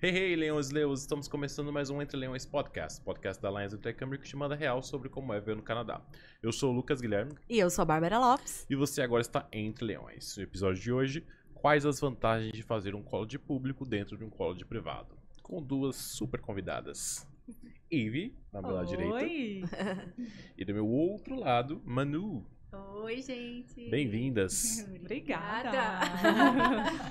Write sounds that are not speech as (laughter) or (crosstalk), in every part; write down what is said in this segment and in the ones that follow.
Hey, hey, leões e leões, estamos começando mais um Entre Leões Podcast, podcast da Lions Intercâmbio que te manda real sobre como é ver no Canadá. Eu sou o Lucas Guilherme E eu sou a Bárbara Lopes. e você agora está Entre Leões. No episódio de hoje, quais as vantagens de fazer um college público dentro de um college privado? Com duas super convidadas. Ivy, na minha lado direita, Oi! (laughs) e do meu outro lado, Manu. Oi, gente. Bem-vindas. (laughs) Obrigada!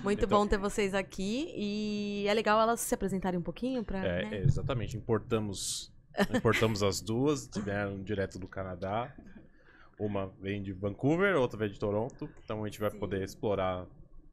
Muito Então- bom ter vocês aqui. E é legal elas se apresentarem um pouquinho pra. É, né? exatamente, importamos, importamos as duas, vieram direto do Canadá. Uma vem de Vancouver, outra vem de Toronto. Então a gente vai Sim. poder explorar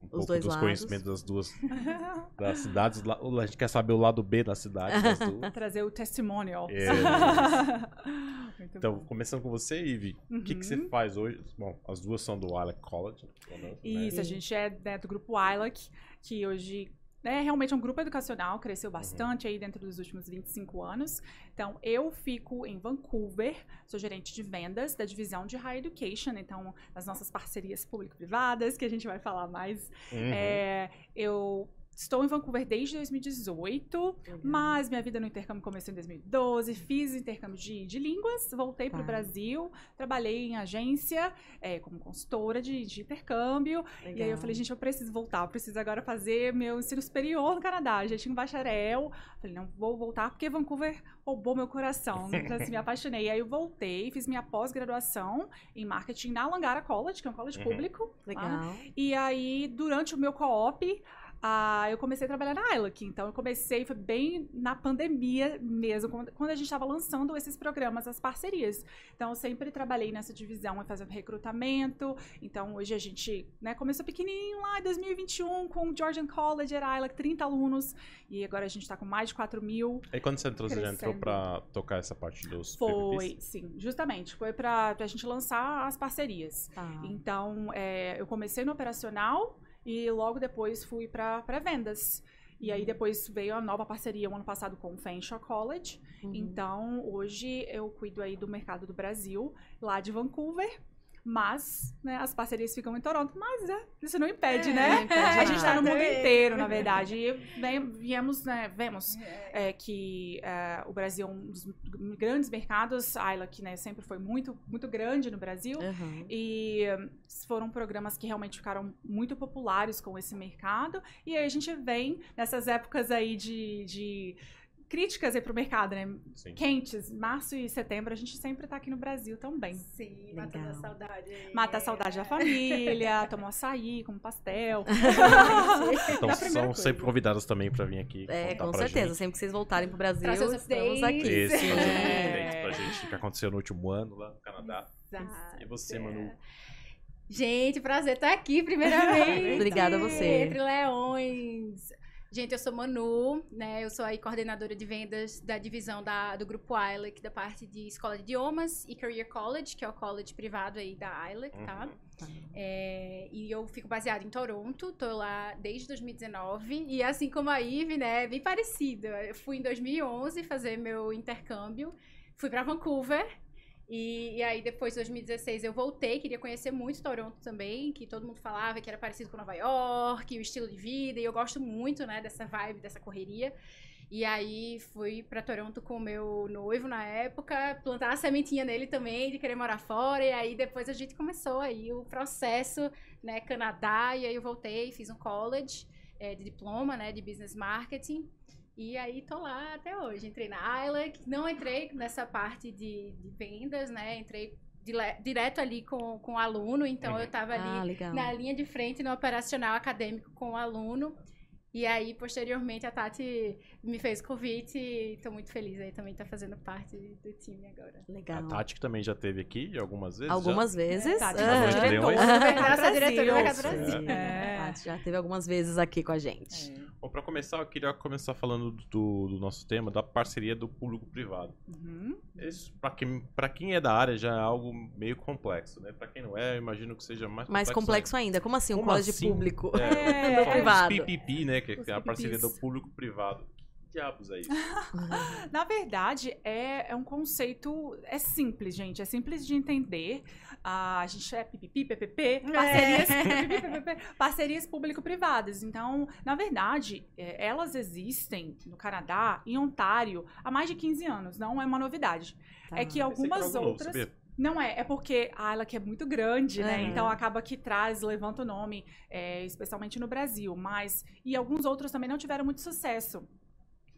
um pouco dois dos lados. conhecimentos das duas (laughs) das cidades. A gente quer saber o lado B da cidade das duas. (laughs) Trazer o testimonial. É. (laughs) Muito Então, bom. começando com você, Ivy, o que, que você Uhum. faz hoje? Bom, as duas são do Alec College. né? Isso, a gente é né, do grupo ILAC, que hoje é realmente um grupo educacional, cresceu bastante aí dentro dos últimos 25 anos. Então, eu fico em Vancouver, sou gerente de vendas da divisão de Higher Education, então, as nossas parcerias público-privadas, que a gente vai falar mais. Uhum. É, eu estou em Vancouver desde 2018, Legal. Mas minha vida no intercâmbio começou em 2012, fiz intercâmbio de, de línguas, voltei para o Tá. Brasil, trabalhei em agência é, como consultora de, de intercâmbio. E aí eu Legal. falei, gente, eu preciso voltar, eu preciso agora fazer meu ensino superior no Canadá. Já tinha um bacharel. Falei, não, vou voltar porque Vancouver roubou meu coração. Então, assim, me (laughs) apaixonei. Aí eu voltei, fiz minha pós-graduação em marketing na Langara College, que é um college Uhum. público. lá. Legal. E aí, durante o meu co-op, ah, eu comecei a trabalhar na ILAC. Então, eu comecei, foi bem na pandemia mesmo, quando, quando a gente estava lançando esses programas, as parcerias. Então, eu sempre trabalhei nessa divisão, fazendo recrutamento. Então, hoje a gente né, começou pequenininho lá em 2021 com o Georgian College, era ILAC, 30 alunos. E agora a gente está com mais de 4 mil. Aí quando você entrou, você já entrou pra tocar essa parte dos Foi, PPPs? sim, justamente. Foi para a gente lançar as parcerias. Tá. Então, é, eu comecei no operacional e logo depois fui para vendas. E aí depois veio a nova parceria o ano passado com o Fanshawe College. Uhum. Então, hoje eu cuido aí do mercado do Brasil, lá de Vancouver. Mas, né, as parcerias ficam em Toronto, mas é, isso não impede, É, né? impede a gente tá no mundo inteiro, na verdade. E vem- viemos, né, vemos é, que é, o Brasil é um dos grandes mercados. A Ayla, que né, sempre foi muito, muito grande no Brasil. Uhum. E foram programas que realmente ficaram muito populares com esse mercado. E aí a gente vem nessas épocas aí de, de críticas aí pro mercado, né? Sim. Quentes, março e setembro, a gente sempre tá aqui no Brasil também. Sim, Legal. matando a saudade. Mata a saudade da família, (laughs) toma um açaí, com pastel. (laughs) Então (laughs) Da são coisa. sempre convidadas também pra vir aqui. É, com pra certeza. gente. Sempre que vocês voltarem pro Brasil, os estamos updates. aqui. Isso, Sim. É. updates pra gente o que aconteceu no último ano lá no Canadá. Exato. E você, Manu? Gente, prazer estar aqui, primeiramente. Obrigada a você. Entre Leões. Gente, eu sou Manu, né? Eu sou aí coordenadora de vendas da divisão da, do grupo ILEC, da parte de escola de idiomas e Career College, que é o college privado aí da ILEC, tá? Uhum. É, e eu fico baseada em Toronto, tô lá desde 2019. E assim como a Ive, né, bem parecida. Eu fui em 2011 fazer meu intercâmbio, fui pra Vancouver. E, e aí depois, em 2016, eu voltei, queria conhecer muito Toronto também, que todo mundo falava que era parecido com Nova York, o estilo de vida, e eu gosto muito, né, dessa vibe, dessa correria. E aí fui pra Toronto com o meu noivo na época, plantar a sementinha nele também de querer morar fora. E aí depois a gente começou aí o processo, né, Canadá, e aí eu voltei, fiz um college eh, de diploma, né, de business marketing. E aí tô lá até hoje. Entrei na ILEC, não entrei nessa parte de, de vendas, né? Entrei dile- direto ali com, com o aluno, então Uhum. eu tava ali Ah, na linha de frente no operacional acadêmico com o aluno. E aí, posteriormente, a Tati me fez o convite e tô muito feliz aí também tá fazendo parte do time agora. A Legal. Tati que também já teve aqui algumas vezes. Algumas vezes. Tati, nossa Aham. diretora Leões. do Mercado Nossa Brasil. diretora do Mercado Brasil. Sim, É. a Tati já teve algumas vezes aqui com a gente. É. Já. Bom, pra começar, eu queria começar falando do, do nosso tema, da parceria do público-privado. Uhum. Isso, pra quem, pra quem é da área, já é algo meio complexo, né? Pra quem não é, eu imagino que seja mais Mais complexo ainda. Como assim? Um Como college assim? público? É, É. Privado. PPP, né? Que é a parceria do público-privado. diabos é isso? (laughs) Na verdade, é, é um conceito. É simples, gente. É simples de entender. Ah, a gente é pipipi, PPP, parcerias, pipipi, PPP, parcerias público-privadas. Então, na verdade, é, elas existem no Canadá, em Ontário, há mais de 15 anos. Não é uma novidade. Tá. É que algumas novo, outras. sabia? Não é, é porque a ela que é muito grande, né? Uhum. Então acaba que traz, levanta o nome, é, especialmente no Brasil. Mas. E alguns outros também não tiveram muito sucesso.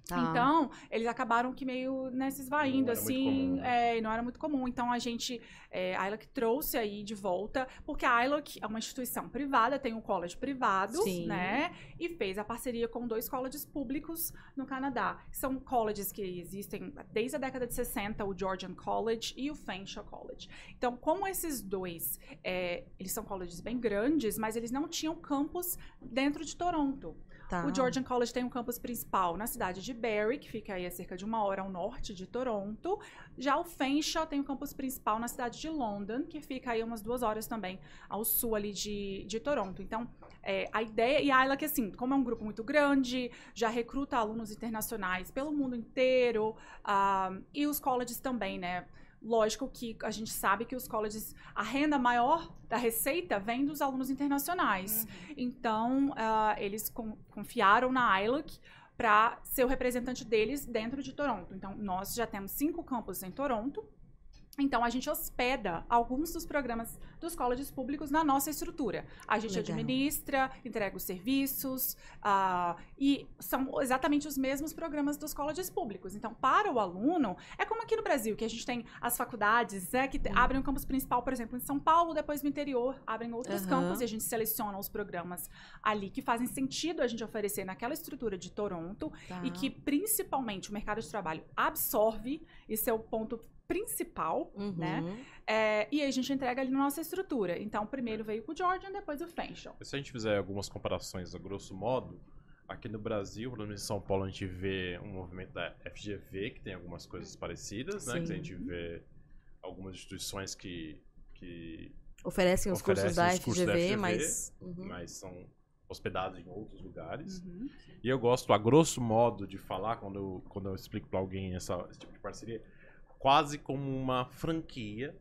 Tá. Então, eles acabaram que meio né, se esvaindo, Não era muito assim, comum, né? é, e não era muito comum. Então, a gente, é, a ILAC trouxe aí de volta, porque a ILAC é uma instituição privada, tem um college privado, Sim. né? E fez a parceria com dois colleges públicos no Canadá. São colleges que existem desde a década de 60, o Georgian College e o Fanshawe College. Então, como esses dois, é, eles são colleges bem grandes, mas eles não tinham campus dentro de Toronto. Tá. O Georgian College tem um campus principal na cidade de Barrie, que fica aí a cerca de uma hora ao norte de Toronto. Já o Fanshawe tem um campus principal na cidade de London, que fica aí umas duas horas também ao sul ali de, de Toronto. Então, é, a ideia... E a Ayla, que assim, como é um grupo muito grande, já recruta alunos internacionais pelo mundo inteiro. ah, e os colleges também, né? Lógico que a gente sabe que os colleges, a renda maior da receita vem dos alunos internacionais. Então, ah, eles con- confiaram na ILAC para ser o representante deles dentro de Toronto. Então, nós já temos cinco campos em Toronto. Então, a gente hospeda alguns dos programas dos colleges públicos na nossa estrutura. A gente Legal. administra, entrega os serviços, ah, e são exatamente os mesmos programas dos colleges públicos. Então, para o aluno, é como aqui no Brasil, que a gente tem as faculdades, né, que te- Hum. abrem um campus principal, por exemplo, em São Paulo, depois no interior, abrem outros Aham. campos e a gente seleciona os programas ali que fazem sentido a gente oferecer naquela estrutura de Toronto Tá. e que principalmente o mercado de trabalho absorve, esse é o ponto principal, Uhum. né? É, e aí a gente entrega ali na nossa estrutura. Então, primeiro veio com o Jordan, depois o Fanshawe. Se a gente fizer algumas comparações a grosso modo, aqui no Brasil, pelo menos em São Paulo, a gente vê um movimento da FGV, que tem algumas coisas parecidas, né? Que Sim. a gente vê algumas instituições que, que Oferecem os cursos Oferecem da os cursos da FGV, FGV, mas. Uhum. mas são hospedados em outros lugares. Uhum. E eu gosto, a grosso modo, de falar, quando eu, quando eu explico pra alguém essa, esse tipo de parceria, quase como uma franquia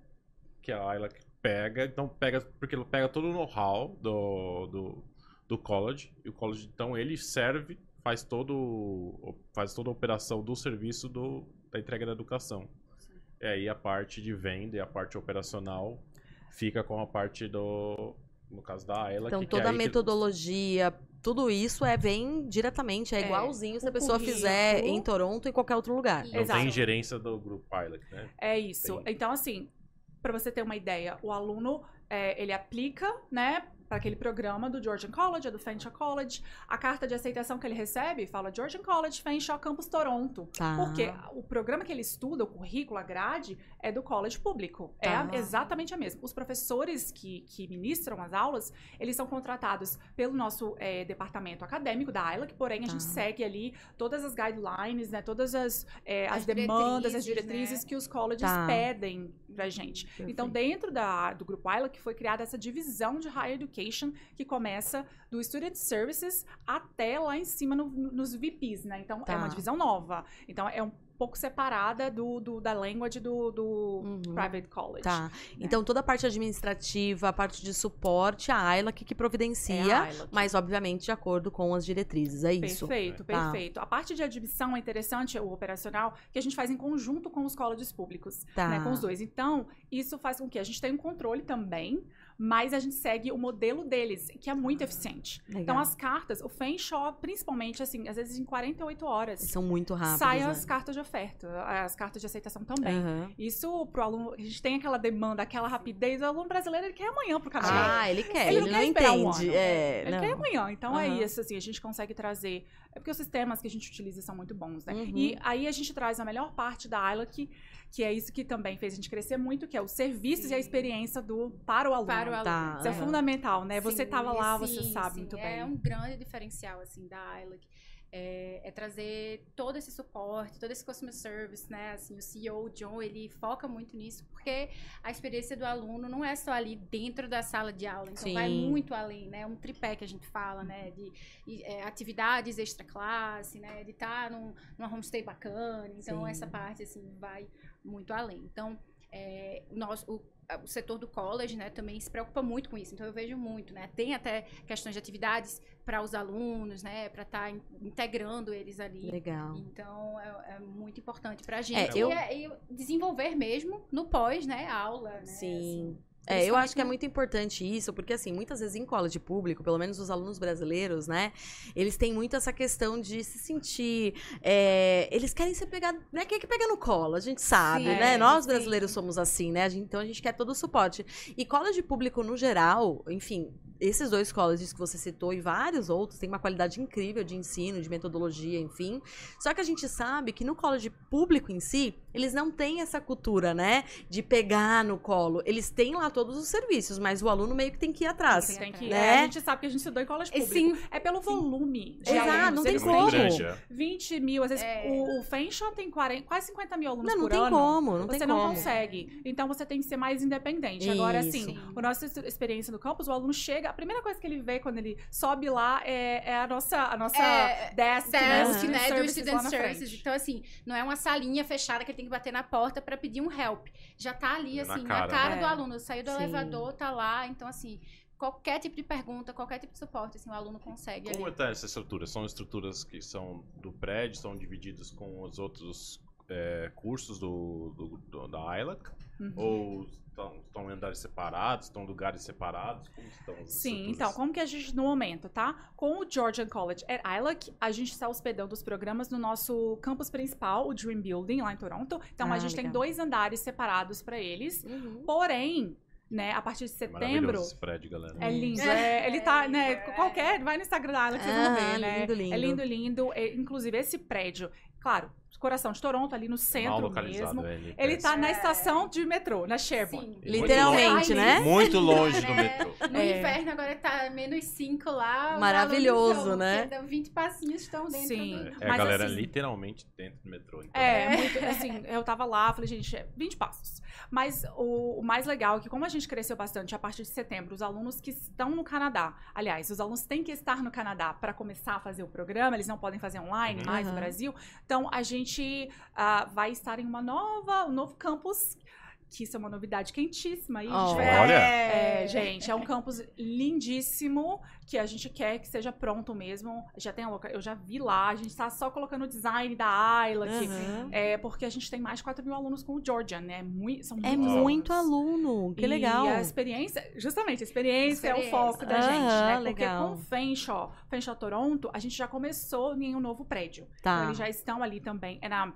que a Ayla pega. Então, pega, porque ele pega todo o know-how do, do, do college. E o college, então, ele serve, faz, todo, faz toda a operação do serviço do, da entrega da educação. E aí a parte de venda e a parte operacional fica com a parte do. No caso da Ayla. Então, que, que é toda a aí que- metodologia, tudo isso é vem diretamente, é, É, igualzinho se a pessoa currículo. fizer em Toronto ou em qualquer outro lugar. Não Exato. tem gerência do grupo Pilot, né? É isso. Tem. Então, assim, para você ter uma ideia, o aluno, é, ele aplica, né, para aquele programa do Georgian College, ou do Fanshawe College. A carta de aceitação que ele recebe fala Georgian College, Fanshawe Campus Toronto. Tá. Porque o programa que ele estuda, o currículo, a grade, é do college público. É Tá. a- exatamente a mesma. Os professores que, que ministram as aulas, eles são contratados pelo nosso é, departamento acadêmico da ILAC, porém a Tá. gente segue ali todas as guidelines, né, todas as, é, as, As demandas, as diretrizes, né? que os colleges Tá. pedem pra gente. Então, Perfeito. dentro da, do grupo ILAC foi criada essa divisão de Higher Education que começa do Student Services até lá em cima no- nos VPs, né? Então, é Tá. uma divisão nova. Então, é um pouco separada do, do- da language do, do Uhum. private college. Tá. Então, toda a parte administrativa, a parte de suporte, a Ayla que, É providencia, ILAC. mas obviamente de acordo com as diretrizes, é isso? Perfeito, Tá. perfeito. A parte de admissão é interessante, o operacional, que a gente faz em conjunto com os colleges públicos, Tá. né, com os dois. Então, isso faz com que a gente tenha um controle também, mas a gente segue o modelo deles, que é muito eficiente. Legal. Então, as cartas, o Fanshawe, principalmente, assim, às vezes em 48 horas, São muito rápidos, saem né? as cartas de oferta, as cartas de aceitação também. Aham. Isso pro aluno, a gente tem aquela demanda, aquela rapidez, o aluno brasileiro ele quer amanhã pro Canadá. Ah, ele quer, Ele ele, não não quer um entende. ano. é, Ele não. quer amanhã. Então é Aham. isso, assim, a gente consegue trazer. É porque os sistemas que a gente utiliza são muito bons, né? Uhum. E aí a gente traz a melhor parte da Ayla, que, que é isso que também fez a gente crescer muito, que é os serviços e a Sim. experiência do para o aluno. Para o aluno. Tá, Isso é aham. fundamental, né? Você Sim, estava lá, você sim, sabe sim. muito É bem. um grande diferencial, assim, da ILAC. é, é trazer todo esse suporte, todo esse customer service, né? Assim, o CEO, o John, ele foca muito nisso, porque a experiência do aluno não é só ali dentro da sala de aula, então vai Sim. muito além, né? Um tripé que a gente fala, né? De é, atividades extra-classe, né? De estar num, numa homestay bacana, então Sim. essa parte, assim, vai muito além. Então, é, o nosso, o, o setor do college, né, também se preocupa muito com isso. Então eu vejo muito, né? Tem até questões de atividades para os alunos, né, para estar integrando eles ali. Legal. Então é, é muito importante para a gente. É, eu- E, é- e desenvolver mesmo no pós, né, aula, né? Sim. assim. É, eu Principalmente acho que é muito importante isso, porque assim, muitas vezes em college público, pelo menos os alunos brasileiros, né, eles têm muito essa questão de se sentir, é, eles querem ser pegados, né, quem é que pega no colo, a gente sabe, Sim, né, nós sim. brasileiros somos assim, né, então a gente quer todo o suporte. E college público no geral, enfim, esses dois colleges que você citou e vários outros têm uma qualidade incrível de ensino, de metodologia, enfim. Só que a gente sabe que no college público em si, eles não têm essa cultura, né, de pegar no colo. Eles têm lá todos os serviços, mas o aluno meio que tem que ir atrás. Tem que, né? é, a gente sabe que a gente estudou em colégio E público. sim, é pelo volume de Exato, alunos. não tem Eles É como. grande, é. 20 mil, às vezes É. o, o Fenshaw tem 40, quase 50 mil alunos Não, não por tem ano. como, não você tem não como. consegue. Então você tem que ser mais independente. Agora, Isso. assim, Sim. a nossa ex- experiência no campus, o aluno chega, a primeira coisa que ele vê quando ele sobe lá é, é a nossa, a nossa É, desk, Desk, né, né, do Student na Services. Então, assim, não é uma salinha fechada que ele tem que bater na porta para pedir um help. Já tá ali, Na assim, na cara, cara, né? do aluno. Saiu do Sim. elevador, tá lá. Então, assim, qualquer tipo de pergunta, qualquer tipo de suporte, assim, o aluno consegue Como ali. está essa estrutura? São estruturas que são do prédio, são divididos com os outros é, cursos do, do- do- da ILAC? Uhum. Ou estão, estão em andares separados, estão em lugares separados? Como estão as Sim, então, como que a gente, no momento, tá? Com o Georgian College at ILAC, a gente está hospedando os programas no nosso campus principal, o Dream Building, lá em Toronto. Então, Ah, a gente tem legal. dois andares separados para eles. Uhum. Porém, né, a partir de É setembro... esse prédio, galera. É lindo, É, é, ele tá, é né, é. qualquer, vai no Instagram da Alex, vocês vão Ah, ver, né? lindo, lindo. É lindo, lindo. É, inclusive, esse prédio, claro, coração de Toronto, ali no Mal centro localizado, mesmo. é, ele Ele tá parece. na É. estação de metrô, na Sherbourne. Sim. Literalmente, né? Muito longe do É. metrô. No É. inverno agora tá menos 5 lá. os Maravilhoso, são- né? que dão 20 passinhos estão dentro Sim. do... É, é a Mas, galera assim, literalmente dentro do metrô. Então. É, muito, (laughs) assim, eu tava lá, falei, gente, é 20 passos. Mas o, o mais legal é que, como a gente cresceu bastante a partir de setembro, os alunos que estão no Canadá, aliás, os alunos têm que estar no Canadá para começar a fazer o programa, eles não podem fazer online Uhum. mais no. Brasil. Então, a gente ah, vai estar em uma nova, um novo campus, que isso é uma novidade quentíssima. a gente vai- Olha. É, gente, é um campus lindíssimo que a gente quer que seja pronto mesmo. Já tem a loca... Eu já vi lá, a gente tá só colocando o design da Ayla aqui. Aham. É, porque a gente tem mais de 4 mil alunos com o Georgian, né? Mui- são É muito alunos. aluno, que E legal. a experiência, justamente, a experiência, é o Experiência. foco da gente, Aham, né? Porque legal. com o Fenshaw, Fenshaw Toronto, a gente já começou em um novo prédio. Então, Tá. eles já estão ali também. É, na,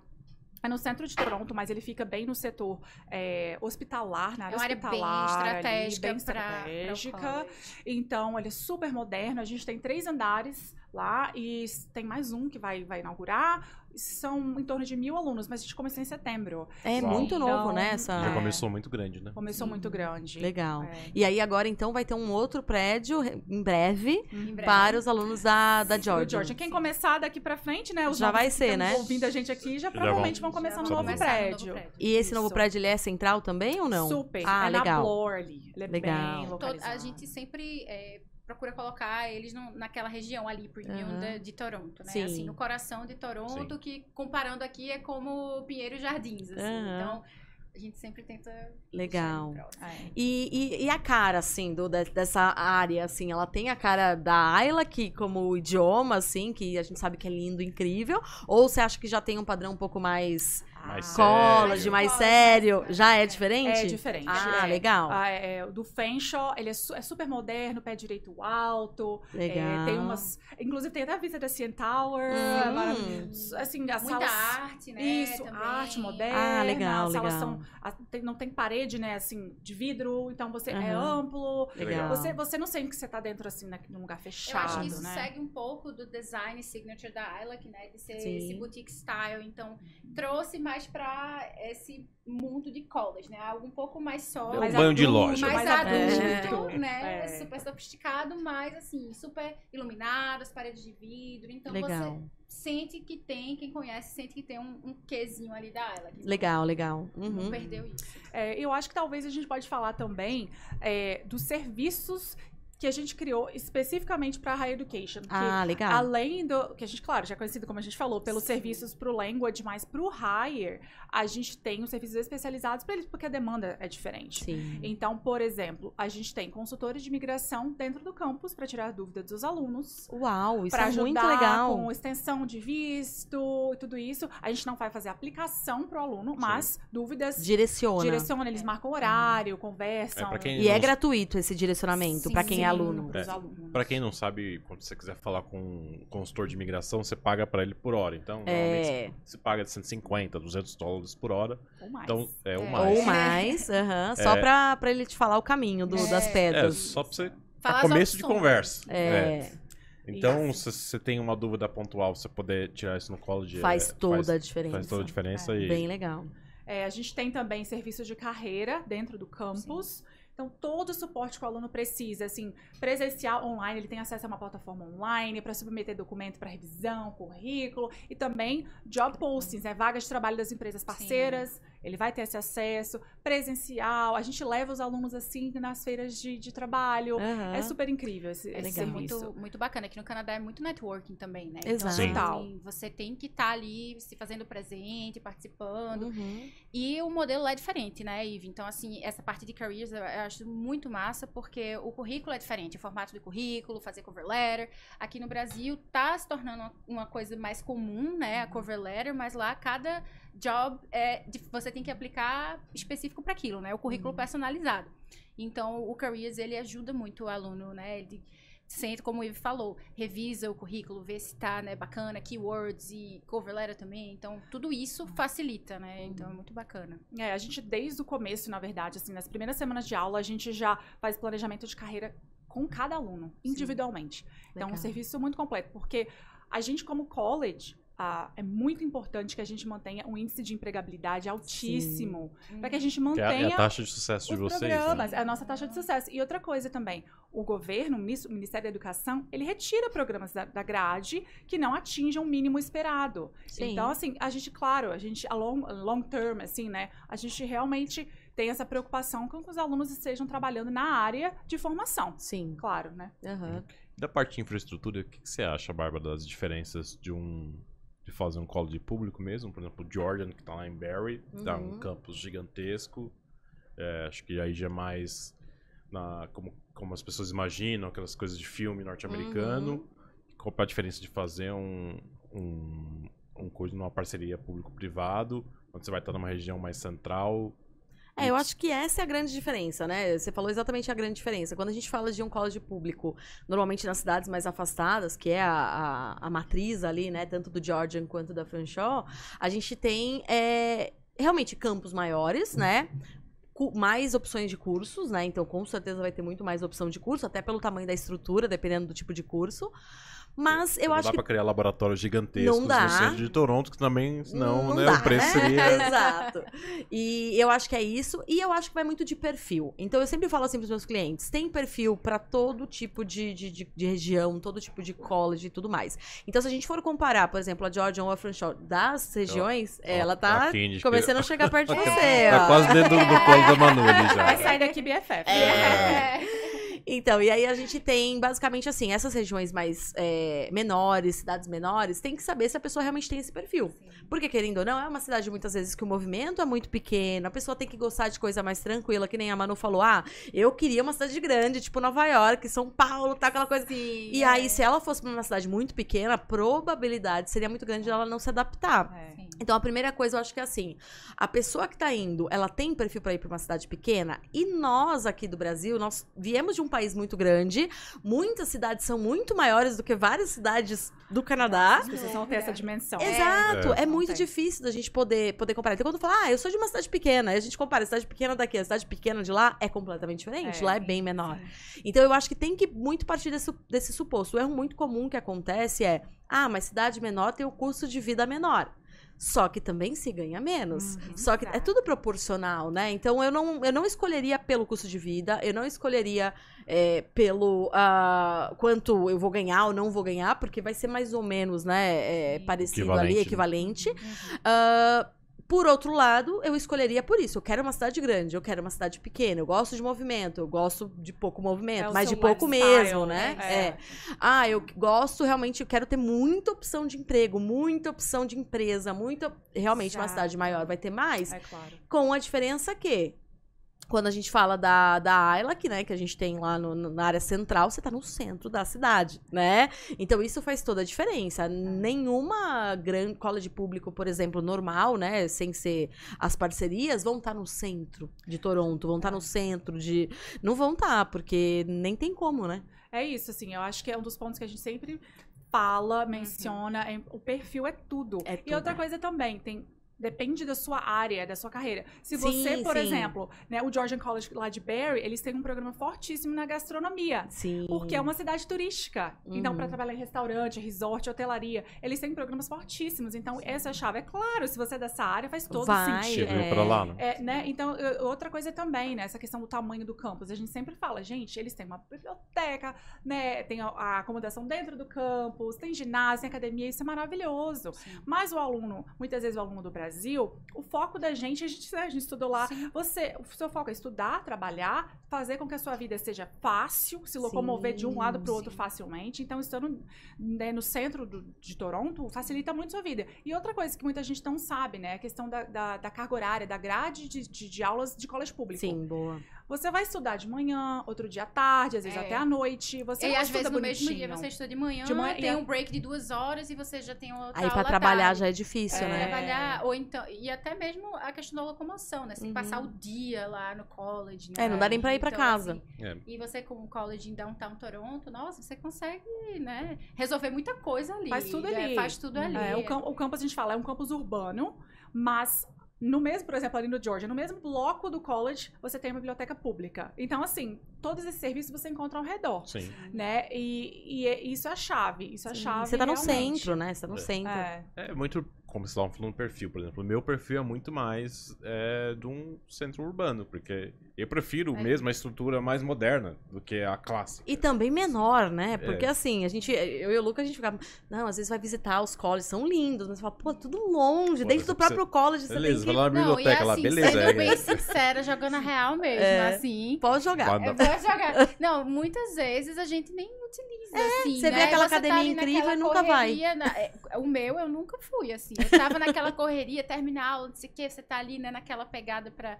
é no centro de Toronto, mas ele fica bem no setor é, hospitalar, na É área uma área bem hospitalar. ali, estratégica bem pra- pra o estratégica. Então, ele é super moderno. A gente tem três andares lá e tem mais um que vai, vai inaugurar. São em torno de mil alunos, mas a gente começou em setembro. É Uau. muito novo, Então, né? Essa... Já É. começou muito grande, né? Começou Sim. muito grande. Legal. É. E aí agora então vai ter um outro prédio em breve Em breve. para os alunos da, da Georgia. Georgia. Quem começar daqui pra frente, né? Os Já vai ser, estão né? Ouvindo a gente aqui, já, Já provavelmente vão- vão começar no já novo vão começar no prédio. novo prédio. E esse novo Isso. prédio ele é central também ou não? Super. Ah, é legal. na Bloor ali. Ele é Legal. bem Todo- localizado. a gente sempre é, procura colocar eles no- naquela região ali, premium Aham. da- de Toronto, né? Sim. Assim, no coração de Toronto, que comparando aqui é como Pinheiro Jardins, assim. Aham. Então, a gente sempre tenta Legal. próximo. É. E, e, e a cara, assim, do, de- dessa área, assim, ela tem a cara da Ayla, que como idioma, assim, que a gente sabe que é lindo, incrível, ou você acha que já tem um padrão um pouco mais Mais college, sério. mais sério? Já é diferente? É diferente. Ah, é. legal. Ah, é, o do Fenshaw, ele é, su- é super moderno, pé direito alto. é, Legal. tem umas. Inclusive, tem até a vista da CN Tower. Hum. maravilhoso. Assim, as Muita salas. arte, né? Isso, também. arte moderna. Ah, legal, as salas legal. são. a- tem- não tem parede, né, assim, de vidro, então você é Aham. amplo. Legal. Você, você não sente que você tá dentro, assim, né, num lugar Eu fechado, acho que isso né? segue um pouco do design signature da Isla, né? De ser Sim. esse boutique style. Então, trouxe mais pra esse mundo de college, né? Algo um pouco mais só. É um Mais banho de adulto, loja. mais mais adulto, adulto. né? É. Super sofisticado, mas assim, super iluminado, as paredes de vidro. Então Legal. você sente que tem, quem conhece, sente que tem um, um quezinho ali da que Legal, legal. Não, Uhum. não perdeu isso. É, eu acho que talvez a gente pode falar também é, dos serviços que a gente criou especificamente para Higher Education. que Ah, legal. Além do. Que a gente, claro, já é conhecido, como a gente falou, pelos Sim. serviços pro Language, mas pro Higher, a gente tem os serviços especializados para eles, porque a demanda é diferente. Sim. Então, por exemplo, a gente tem consultores de imigração dentro do campus para tirar dúvidas dos alunos. Uau, isso Para é ajudar muito legal. com extensão de visto e tudo isso. A gente não vai fazer aplicação pro aluno, mas dúvidas Direciona. direciona, eles marcam horário, É, conversam. quem E é gratuito esse direcionamento pra quem é aluno. É. alunos. Pra quem não sabe, quando você quiser falar com um consultor de imigração, você paga pra ele por hora. Então, normalmente É. você paga de 150, 200 dólares por hora. Ou mais. Então, é o É. mais. Ou mais, (laughs) aham, só É. pra, pra ele te falar o caminho do- das É. É, pedras. só pra você. Falar começo de conversa. É, Então, se você tem uma dúvida pontual, você poder tirar isso no college. faz é, toda a faz, diferença. faz toda a diferença. e Bem legal. É, a gente tem também serviços de carreira dentro do campus. Então, todo o suporte que o aluno precisa, assim, presencial, online, ele tem acesso a uma plataforma online para submeter documento para revisão, currículo e também job postings, né, vagas de trabalho das empresas parceiras. Ele vai ter esse acesso presencial. A gente leva os alunos assim nas feiras de, de trabalho. Aham. É super incrível esse, É esse serviço. Muito, muito bacana. Aqui no Canadá é muito networking também, né? Exato. Sim. Então, assim, você tem que estar ali se fazendo presente, participando. Uhum. E o modelo lá é diferente, né, Ive? Então, assim, essa parte de careers eu acho muito massa, porque o currículo é diferente, o formato do currículo, fazer cover letter. Aqui no Brasil tá se tornando uma, uma coisa mais comum, né, a cover letter, mas lá cada job é, de- você tem que aplicar específico para aquilo, né, o currículo personalizado. Então, o careers, ele ajuda muito o aluno, né, ele senta, como o Ive falou, revisa o currículo, vê se tá, né, bacana, keywords e cover letter também. Então, tudo isso facilita, né? Então, é muito bacana. É, a gente desde o começo, na verdade, assim, nas primeiras semanas de aula, a gente já faz planejamento de carreira com cada aluno, individualmente. Então, um Legal. serviço muito completo, porque a gente, como college, ah, é muito importante que a gente mantenha um índice de empregabilidade altíssimo, para que a gente Que é, a- é mantenha a taxa de sucesso de vocês. programas, Né? é a nossa taxa de sucesso. E outra coisa também, o governo, o Minis- o Ministério da Educação, ele retira programas da, da grade que não atinjam o mínimo esperado. Sim. Então, assim, a gente, claro, a gente, a long, long term, assim, né, a gente realmente tem essa preocupação com que os alunos estejam trabalhando na área de formação. Sim. Claro, né? Aham. Da parte de infraestrutura, o que, que você acha, Bárbara, das diferenças de um de fazer um college público mesmo? Por exemplo, o Jordan, que tá lá em Barrie, tá um Uhum. campus gigantesco. É, acho que aí já é mais na, como, como as pessoas imaginam, aquelas coisas de filme norte-americano. Uhum. Qual é a diferença de fazer um, um, um coisa numa parceria público-privado, onde você vai estar numa região mais central? É, eu acho que essa é a grande diferença, né? Você falou exatamente a grande diferença. Quando a gente fala de um college público, normalmente nas cidades mais afastadas, que é a, a, a matriz ali, né? Tanto do Georgian quanto da Fanshawe, a gente tem é, realmente campos maiores, né? Mais opções de cursos, né? Então, com certeza vai ter muito mais opção de curso, até pelo tamanho da estrutura, dependendo do tipo de curso. Mas eu não acho dá que pra criar laboratórios gigantescos Não dá. no centro de Toronto, que também, senão, Não né, dá, o preço né? seria... (laughs) Exato. E eu acho que é isso. E eu acho que vai muito de perfil. Então eu sempre falo assim pros meus clientes: tem perfil pra todo tipo de, de, de- de região, todo tipo de college e tudo mais. Então, se a gente for comparar, por exemplo, a Georgia ou a Fanshawe das regiões, ela tá começando a chegar perto de (laughs) você, Tá ó. quase dentro do, do colo da Manu ali Vai já. sair daqui BFF. É. Então, e aí a gente tem basicamente assim, essas regiões mais é, menores, cidades menores, tem que saber se a pessoa realmente tem esse perfil. Porque, querendo ou não, é uma cidade muitas vezes que o movimento é muito pequeno, a pessoa tem que gostar de coisa mais tranquila, que nem a Manu falou, ah, eu queria uma cidade grande, tipo Nova York, São Paulo, tá aquela coisa. Sim, E é. aí, se ela fosse pra uma cidade muito pequena, a probabilidade seria muito grande dela não se adaptar. É. Sim. Então, a primeira coisa, eu acho que é assim: a pessoa que tá indo, ela tem perfil pra ir pra uma cidade pequena? E nós aqui do Brasil, nós viemos de um país muito grande, muitas cidades são muito maiores do que várias cidades do Canadá. As pessoas vão ter essa dimensão. Exato, é, É. muito Não difícil da gente poder, poder comparar. Então, quando fala, ah, eu sou de uma cidade pequena, aí a gente compara a cidade pequena daqui, a cidade pequena de lá, é completamente diferente. É, lá é bem menor. Então, eu acho que tem que muito partir desse, desse suposto. O erro muito comum que acontece é, ah, mas cidade menor tem o custo de vida menor. Só que também se ganha menos. Uhum, Só que é tudo proporcional, né? Então eu não, eu não escolheria pelo custo de vida, eu não escolheria é, pelo ah, quanto eu vou ganhar ou não vou ganhar, porque vai ser mais ou menos, né? é, parecido Equivalente, ali, equivalente. Uhum. Ah, por outro lado, eu escolheria por isso. Eu quero uma cidade grande, eu quero uma cidade pequena, eu gosto de movimento, eu gosto de pouco movimento, É mas de pouco mesmo, né? É. É. Ah, eu gosto realmente, eu quero ter muita opção de emprego, muita opção de empresa, muita. Realmente, uma Exato. cidade maior vai ter mais, É claro. com a diferença que. Quando a gente fala da, da que, né, que a gente tem lá no- no- na área central, você tá no centro da cidade, né? Então isso faz toda a diferença. Nenhuma grande college público, por exemplo, normal, né, sem ser as parcerias, vão estar no centro de Toronto, vão estar no centro de... Não vão estar, porque nem tem como, né? É isso, assim, eu acho que é um dos pontos que a gente sempre fala, menciona, é- o perfil é tudo. É E tudo. outra coisa também, tem depende da sua área, da sua carreira. Se Sim, você, por sim. exemplo, né, o Georgian College lá de Barrie, eles têm um programa fortíssimo na gastronomia. Sim. Porque é uma cidade turística. Então, Uhum. para trabalhar em restaurante, resort, hotelaria, eles têm programas fortíssimos. Então, essa é a chave. É claro, se você é dessa área, faz todo Vai, sentido. Veio pra lá, né? É, né? Então, outra coisa também, né? Essa questão do tamanho do campus. A gente sempre fala, gente, eles têm uma biblioteca, né? Tem a, a acomodação dentro do campus, tem ginásio, tem academia, isso é maravilhoso. Mas o aluno, muitas vezes o aluno do Brasil, o foco da gente, a gente, né, a gente estudou lá, Sim. você, o seu foco é estudar, trabalhar, fazer com que a sua vida seja fácil, se locomover de um lado para o outro sim. facilmente. Então, estando né, no centro do- de Toronto facilita muito a sua vida. E outra coisa que muita gente não sabe, né? A questão da, da, da carga horária, da grade de, de, de aulas de colégio público. Sim, boa. Você vai estudar de manhã, outro dia à tarde, às vezes É. até à noite. Você e não às estuda vezes no mesmo dia você estuda de manhã, De manhã- tem e a- um break de duas horas e você já tem outra Aí à trabalhar tarde. já é difícil, É. né? trabalhar, ou então, e até mesmo a questão da locomoção, né? Você tem que Uhum. passar o dia lá no college, né? É, não dá nem pra ir pra Então, casa. assim, É. e você com o college em Downtown Toronto, nossa, você consegue, né, resolver muita coisa ali. Faz tudo né? ali. Faz tudo ali. É, o, cam- o campus, a gente fala, é um campus urbano, mas no mesmo, por exemplo, ali no Georgia, no mesmo bloco do college, você tem uma biblioteca pública. Então, assim, todos esses serviços você encontra ao redor. Sim. Né? E, e é- isso é a chave. Isso é a Sim. chave. Você tá no realmente. centro, né? Você tá no É. centro. É. É muito, como vocês estavam falando, perfil, por exemplo. O meu perfil é muito mais é, de um centro urbano, porque eu prefiro É. mesmo a estrutura mais moderna do que a clássica. E também menor, né? Porque É. assim, a gente, eu e o Lucas, a gente ficava, não, às vezes vai visitar os colleges, são lindos, mas você fala, pô, tudo longe, Pô, dentro do próprio college, você Beleza, tem vai que... lá na Não, e biblioteca lá, assim, beleza. sendo é- bem sincera, jogando a real mesmo, É. assim. Pode jogar. Vai É, vou jogar. (laughs) Não, muitas vezes a gente nem utiliza, assim, É, você vê né? aquela tá academia ali incrível e nunca vai. na- é, O meu, eu nunca fui, assim. Eu tava naquela correria, aula, não sei o quê, você tá ali, né, naquela pegada pra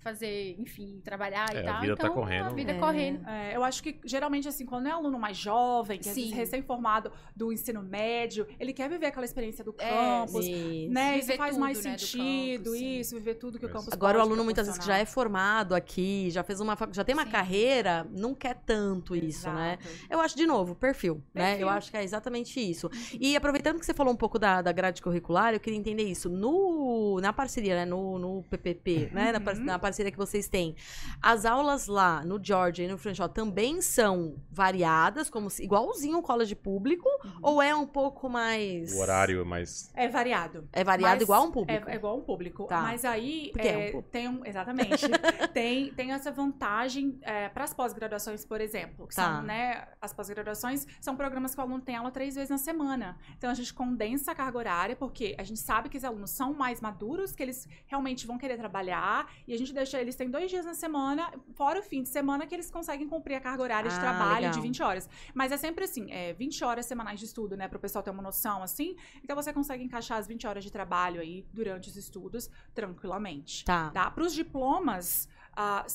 fazer, enfim, trabalhar É, e a tal. vida tá então, correndo. A vida É. correndo. É, eu acho que geralmente assim, quando é aluno mais jovem, que Sim. recém-formado do ensino médio, ele quer viver aquela experiência do É, campus, Isso. né? Isso Viver faz tudo, mais né, do sentido, campus, sim. isso, viver tudo que o Isso. campus Agora o aluno muitas vezes que já é formado aqui, já fez uma já tem uma Sim. carreira, não quer tanto isso, né? Exato. Eu acho, de novo, perfil, né? Perfil. Eu acho que é exatamente isso. E aproveitando que você falou um pouco da, da grade curricular, eu queria entender isso. No, na parceria, né? No, no PPP, né? Na, Uhum. na parceria que vocês têm. As aulas lá no Georgia e no Franchot também são variadas, como se, igualzinho o college público, Uhum. ou é um pouco mais... O horário é mais. É variado. É variado Mas igual a um público? É, é igual um público. Tá. Mas aí Porque é um é, público. tem um. Exatamente. (laughs) tem, tem essa vantagem para as pós-graduações, por exemplo. Que Tá. são, né, as pós-graduações são programas que o aluno tem aula três vezes na semana. Então a gente condensa a carga horária, porque a gente sabe que os alunos são mais maduros, que eles realmente vão querer trabalhar, e a gente deixa eles têm dois dias na semana, fora o fim de semana, que eles conseguem cumprir a carga horária de Ah, trabalho legal. de 20 horas. Mas é sempre assim, é 20 horas semanais de estudo, né? Para o pessoal ter uma noção assim. Então você consegue encaixar as 20 horas de trabalho aí durante os estudos tranquilamente. Tá. Tá? Para os diplomas,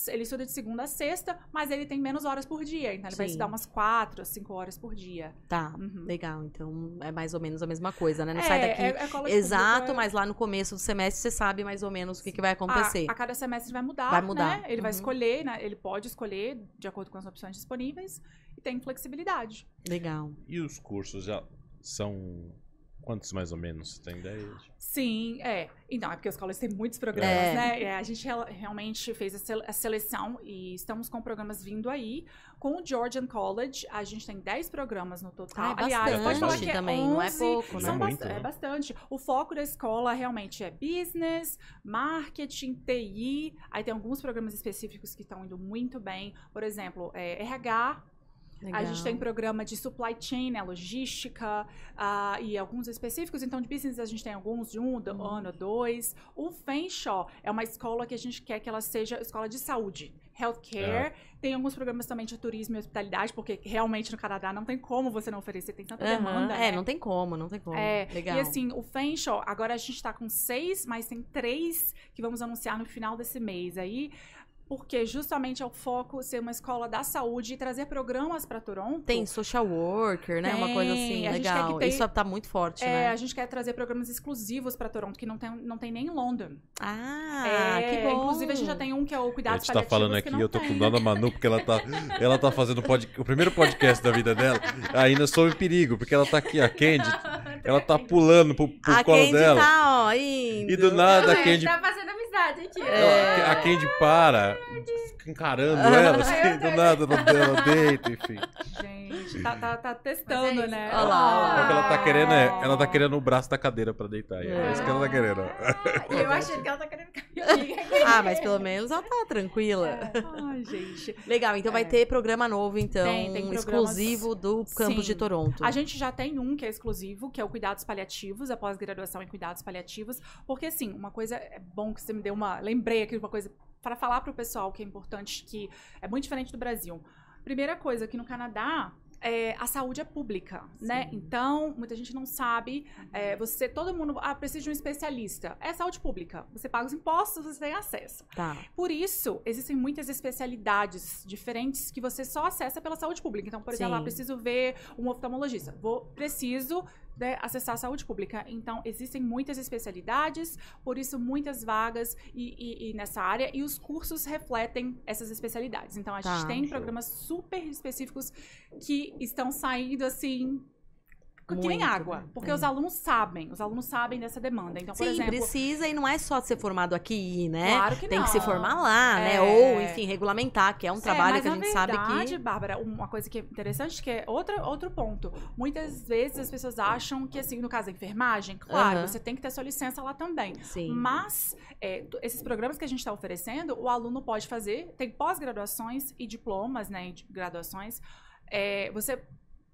ele estuda de segunda a sexta, mas ele tem menos horas por dia. Então ele vai Sim. estudar umas 4 a 5 horas por dia. Tá. Uhum. Legal. Então é mais ou menos a mesma coisa, né? Não É, sai daqui é- é exato, mas lá no começo do semestre você sabe mais ou menos o que, que vai acontecer. A, a cada semestre vai mudar, Vai mudar. né? Ele vai Uhum. escolher, né? Ele pode escolher de acordo com as opções disponíveis e tem flexibilidade. Legal. E os cursos já são Quantos mais ou menos? Você tem ideia? Sim, é. Então, é porque os colégios têm muitos programas, É. né? É, a gente real- realmente fez a, sele- a seleção e estamos com programas vindo aí. Com o Georgian College, a gente tem 10 programas no total. Ah, é Aliás, pode falar que é também, não é 11, pouco, né? são Não é né? é bastante. O foco da escola realmente é business, marketing, TI. Aí tem alguns programas específicos que estão indo muito bem. Por exemplo, é, RH, a gente tem programa de supply chain, né, logística, ah, e alguns específicos. Então, de business a gente tem alguns de um do- Uhum. ano, dois. O Fenshaw é uma escola que a gente quer que ela seja escola de saúde. Healthcare. Tem alguns programas também de turismo e hospitalidade, porque realmente no Canadá não tem como você não oferecer, tem tanta Aham, demanda. É, né? não tem como, não tem como. É, Legal. E assim, o Fenshaw, agora a gente tá com seis, mas tem três que vamos anunciar no final desse mês. Aí, porque justamente é o foco ser uma escola da saúde e trazer programas para Toronto. Tem social worker, né? Uma coisa assim, Tem, a gente quer que legal. tem- Isso tá muito forte, É, né? a gente quer trazer programas exclusivos para Toronto, que não tem, não tem nem em London. Ah, É, que bom. Inclusive, a gente já tem um que é o A Cuidados gente tá Paliativos, falando que aqui, eu tô tem. com dó da Manu, porque ela tá, (laughs) ela tá fazendo pod- o primeiro podcast da vida dela, ainda sob perigo, porque ela tá aqui, a Candy, (laughs) ela tá pulando pro, pro A colo Candy dela. tá, ó, indo. E do nada a Não, Candy, tá fazendo amizade aqui. É. ela- a Candy para, fica encarando ela, assim, do nada ela, ela deita, enfim. Gente, tá, tá, tá testando, é né? Olha lá, O que ela tá querendo é, ela tá querendo o braço da cadeira pra deitar. É, É. isso que ela tá querendo. Ah, E (laughs) eu achei que ela tá querendo. (laughs) Ah, mas pelo menos ela tá tranquila. Ai, gente. Legal, então vai É. ter programa novo, então, Tem, tem exclusivo do campus Sim. de Toronto. A gente já tem um que é exclusivo, que é o Cuidados Paliativos, a pós-graduação em Cuidados Paliativos. Porque, assim, uma coisa é bom que você me deu uma. Lembrei aqui de uma coisa para falar pro pessoal que é importante, que é muito diferente do Brasil. Primeira coisa, aqui no Canadá. é, a saúde é pública, né? Então, muita gente não sabe. é, você, todo mundo, ah, precisa de um especialista. É saúde pública. Você paga os impostos, você tem acesso. Tá. Por isso, existem muitas especialidades diferentes que você só acessa pela saúde pública. Então, por exemplo, Sim. ah, preciso ver um oftalmologista. Vou, preciso né, acessar a saúde pública. Então, existem muitas especialidades, por isso, muitas vagas e, e- e nessa área. E os cursos refletem essas especialidades. Então, a Tá. gente tem programas super específicos que estão saindo assim. Que nem Muito, água. né? Porque É. os alunos sabem, os alunos sabem dessa demanda. Então, por Sim, exemplo. precisa e não é só ser formado aqui, né? Claro que Tem não. que se formar lá, né? É. Ou, enfim, regulamentar, que é um É, trabalho mas que a na gente sabe verdade, que. Bárbara, uma coisa que é interessante, que é outra, outro ponto. Muitas vezes as pessoas acham que, assim, no caso da enfermagem, claro, Aham. você tem que ter sua licença lá também. Sim. Mas é, esses programas que a gente está oferecendo, o aluno pode fazer, tem pós-graduações e diplomas, né? de graduações. É, você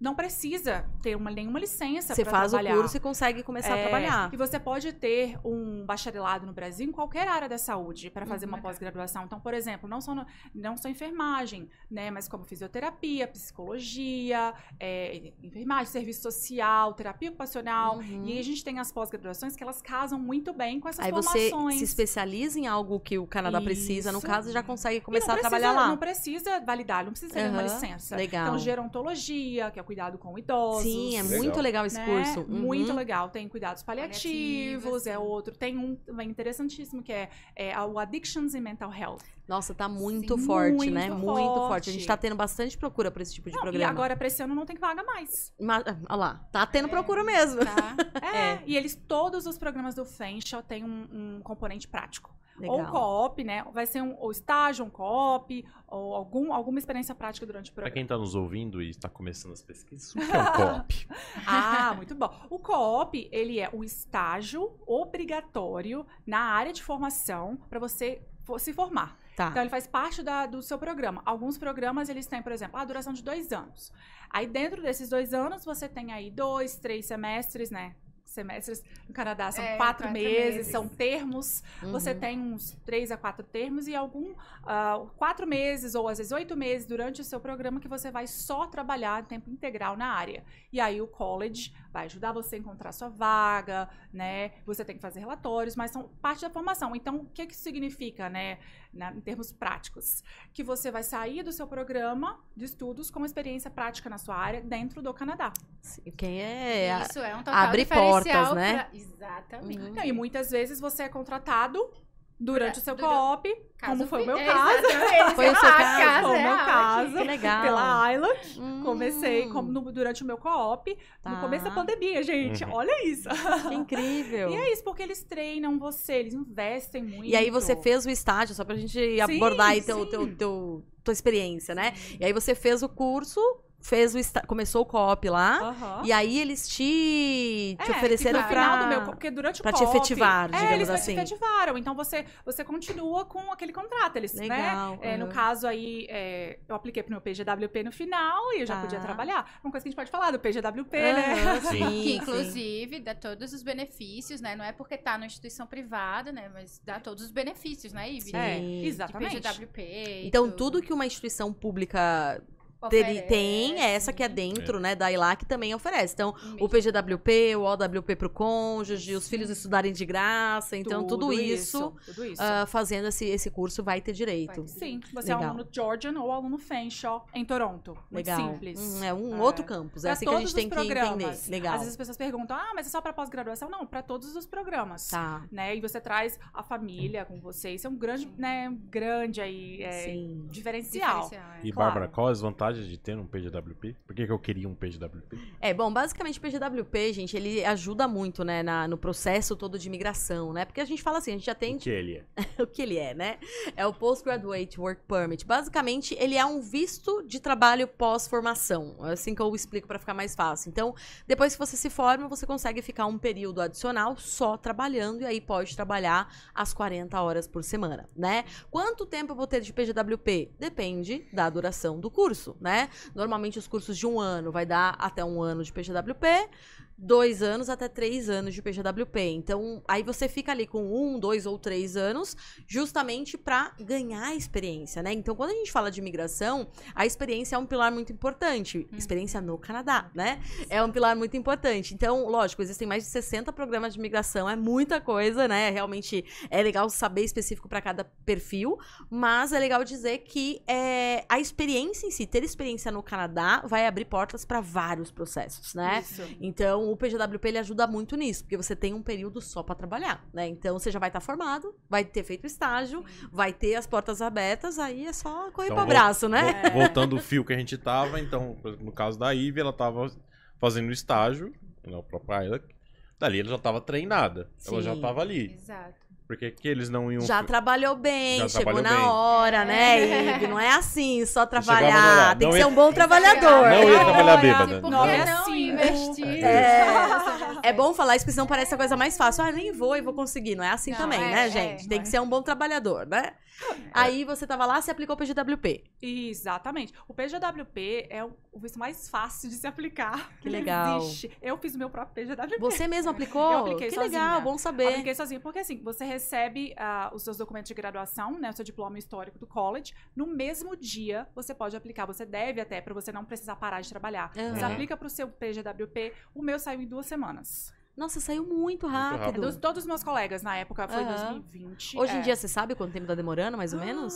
não precisa ter uma, nenhuma licença Você para faz trabalhar. o curso e consegue começar a É, trabalhar. E você pode ter um bacharelado no Brasil em qualquer área da saúde para fazer Uhum, uma pós-graduação. Então, por exemplo, não só, no- não só enfermagem, né? Mas como fisioterapia, psicologia, é, enfermagem, serviço social, terapia ocupacional. Uhum. E aí a gente tem as pós-graduações que elas casam muito bem com essas Aí você formações. se especializa em algo que o Canadá precisa, no Isso. caso, já consegue começar não a precisa- trabalhar lá. Não precisa validar, não precisa ter uma Aham, licença. legal. Então, gerontologia, que é cuidado com idosos. Sim, é Legal. muito legal esse né? curso. Uhum. Muito legal. Tem cuidados paliativos, Paliativos, é sim. outro. Tem um também interessantíssimo que é, é o Addictions and Mental Health. Nossa, tá muito Sim, forte, muito né? Muito forte. forte. A gente tá tendo bastante procura pra esse tipo de Não, e programa. agora, pra esse ano, não tem vaga mais. Mas, olha lá, tá tendo É. procura mesmo. Tá? (laughs) É. É. E eles, todos os programas do Fenshaw têm um, um componente prático. Legal. Ou co-op, né? Vai ser um ou estágio, um co-op, ou algum, alguma experiência prática durante o Pra programa. quem tá nos ouvindo e está começando as pesquisas, o que é um co-op? (laughs) Ah, muito bom. O co-op, ele é o estágio obrigatório na área de formação para você se formar. Tá. Então, ele faz parte da- do seu programa. Alguns programas, eles têm, por exemplo, a duração de dois anos. Aí, dentro desses dois anos, você tem aí dois, três semestres, né? Semestres no Canadá são É, quatro, quatro meses, meses. são termos. Você Uhum. tem uns três a quatro termos e algum ah, quatro meses ou às vezes oito meses durante o seu programa que você vai só trabalhar em tempo integral na área. E aí o college vai ajudar você a encontrar sua vaga, né? Você tem que fazer relatórios, mas são parte da formação. Então, o que que isso significa, né? Na- em termos práticos, que você vai sair do seu programa de estudos com uma experiência prática na sua área dentro do Canadá. Sim, Quem é. Isso é um total abre diferencial portas, né? pra- Exatamente. Uhum. Então, e muitas vezes você é contratado durante o seu Durante- co-op, como foi o meu é, caso. Foi o seu caso? Foi o meu caso. Que legal. Pela Ayla, Hum, comecei como no- durante o meu co-op, tá. no começo da pandemia, gente. Uhum. Olha isso. Que incrível. E é isso, porque eles treinam você, eles investem muito. E aí você fez o estágio, só pra gente abordar aí teu, sim. teu, teu, tua experiência, né? E aí você fez o curso, fez o está... começou o co-op lá, Aham. e aí eles te, te É, ofereceram pra... final do meu, porque durante o pra te efetivar, é, digamos eles assim. te efetivaram. Então você você continua com aquele contrato, eles, né? Legal. É, no caso aí, é, eu apliquei pro meu PGWP no final e eu já Tá. podia trabalhar. Uma coisa que a gente pode falar do PGWP, Aham, né? (laughs) sim, Que, sim. inclusive, dá todos os benefícios, né? Não é porque tá numa instituição privada, né? Mas dá todos os benefícios, né, Ivy? Sim. É, De exatamente. PGWP. e Então, tudo que uma instituição pública teri- tem, é essa que é dentro, né, da ILA, que também oferece. Então, o PGWP, o OWP pro cônjuge, os filhos estudarem de graça. Então, tudo, isso, Tudo isso. ah, fazendo esse, esse curso, vai ter direito. Vai ter. Sim, você é Legal. aluno Georgian ou aluno Fanshawe em Toronto. Muito Legal. simples. Hum, é um É. outro campus. É Pra assim que a gente tem que entender. Legal. Às vezes as pessoas perguntam, ah, mas é só pra pós-graduação? Não, pra todos os programas. Tá. Né? E você traz a família com você. Isso é um grande, né, um grande aí, é, Sim. diferencial. Diferencial, é. E, Claro. Bárbara, qual as vantagens de ter um PGWP? Por que, que eu queria um PGWP? É, bom, basicamente o PGWP, gente, ele ajuda muito, né, na- no processo todo de imigração, né? Porque a gente fala assim, a gente já tem O que ele é? (laughs) o que ele é, né? É o Postgraduate Work Permit. Basicamente, ele é um visto de trabalho pós-formação. É assim que eu explico para ficar mais fácil. Então, depois que você se forma, você consegue ficar um período adicional só trabalhando e aí pode trabalhar as 40 horas por semana, né? Quanto tempo eu vou ter de PGWP? Depende da duração do curso, né? Normalmente os cursos de um ano vai dar até um ano de PGWP, dois anos até três anos de PGWP. Então, aí você fica ali com um, dois ou três anos, justamente para ganhar experiência, né? Então, quando a gente fala de imigração, a experiência é um pilar muito importante. Experiência no Canadá, né? É um pilar muito importante. Então, lógico, existem mais de 60 programas de imigração, é muita coisa, né? Realmente é legal saber específico para cada perfil, mas é legal dizer que é, a experiência em si, ter experiência no Canadá, vai abrir portas para vários processos, né? Isso. Então, o PGWP ele ajuda muito nisso, porque você tem um período só pra trabalhar, né? Então, você já vai estar formado, vai ter feito estágio, vai ter as portas abertas, aí é só correr Então, pro vou- abraço, né? Vol- Voltando o fio que a gente tava, então, por exemplo, no caso da Ivy, ela tava fazendo estágio, na própria Isla. Dali ela já tava treinada. Ela já Sim. tava ali. Exato. Por que, eles não iam. Já trabalhou bem, Já chegou trabalhou na bem. hora, né, É. Ive? Não é assim, só trabalhar. Tem que ia- ser um bom trabalhador. Não ia trabalhar bêbada. Por Não que é assim, investir? É. É bom falar isso, porque senão parece a coisa mais fácil. Ah, nem vou e vou conseguir. Não é assim Não, também, é, né, é, gente? Tem que ser um bom trabalhador, né? Aí você tava lá, você aplicou o PGWP. Exatamente. O PGWP é o visto mais fácil de se aplicar. (laughs) Que legal. Existe. Eu fiz o meu próprio PGWP. Você mesmo aplicou? Eu apliquei que sozinha. legal, bom saber. Apliquei sozinha, porque assim, você recebe ah, os seus documentos de graduação, né, o seu diploma histórico do college, no mesmo dia você pode aplicar, você deve até, pra você não precisar parar de trabalhar. Aham. Você aplica pro seu PGWP, o meu saiu em duas semanas. Nossa, saiu muito rápido. rápido. Dos, todos os meus colegas na época, foi Aham. 2020. Hoje em é. dia, você sabe quanto tempo tá demorando, mais ou Ah, menos?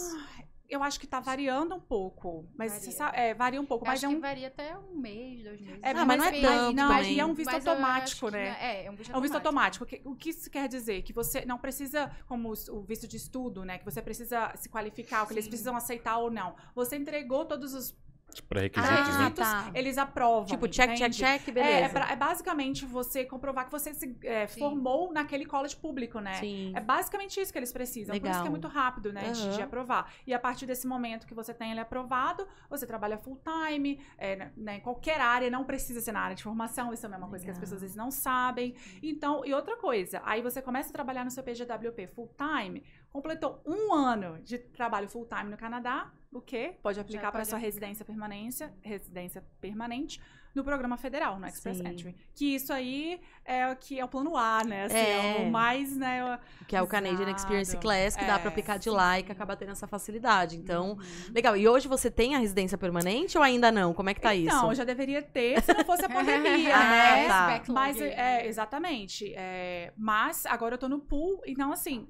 Eu acho que tá variando um pouco. Mas Varia. você sabe, é, varia um pouco. Eu mas acho é um que varia até um mês, dois meses. É, Ah, mas não é Mas- tanto não, e é um visto mas eu automático, né? não- É, é um visto É um visto automático. O que- O que isso quer dizer? Que você não precisa, como o visto de estudo, né? Que você precisa se qualificar, o que eles precisam aceitar ou não. Você entregou todos os Pré-requisitos, né? requisitos, tá. eles aprovam. Tipo, check, check, entende? check, É, beleza. é, pra- é basicamente você comprovar que você se é, formou naquele college público, né? Sim. É basicamente isso que eles precisam. Por isso Legal. que é muito rápido, né? de- De, Aham. aprovar. E a partir desse momento que você tem ele aprovado, você trabalha full time, é, né, né, em qualquer área, não precisa ser na área de formação, isso é uma coisa que as Legal. pessoas às vezes não sabem. Então, e outra coisa, aí você começa a trabalhar no seu PGWP full time, completou um ano de trabalho full time no Canadá, o quê? Pode aplicar para sua residência permanência, residência permanente no programa federal, no Express Sim. Entry. Que isso aí é o que é o plano A, né? Assim, É. é. o mais, né? o- Que é o Canadian Experience. Class, que dá pra É, aplicar de sim. lá e que acaba tendo essa facilidade. Então, Uhum. legal. E hoje você tem a residência permanente ou ainda não? Como é que tá Então, isso? já deveria ter se não fosse a pandemia, (laughs) Ah, né? tá. Mas, é, exatamente. É, mas agora eu tô no pool, então assim,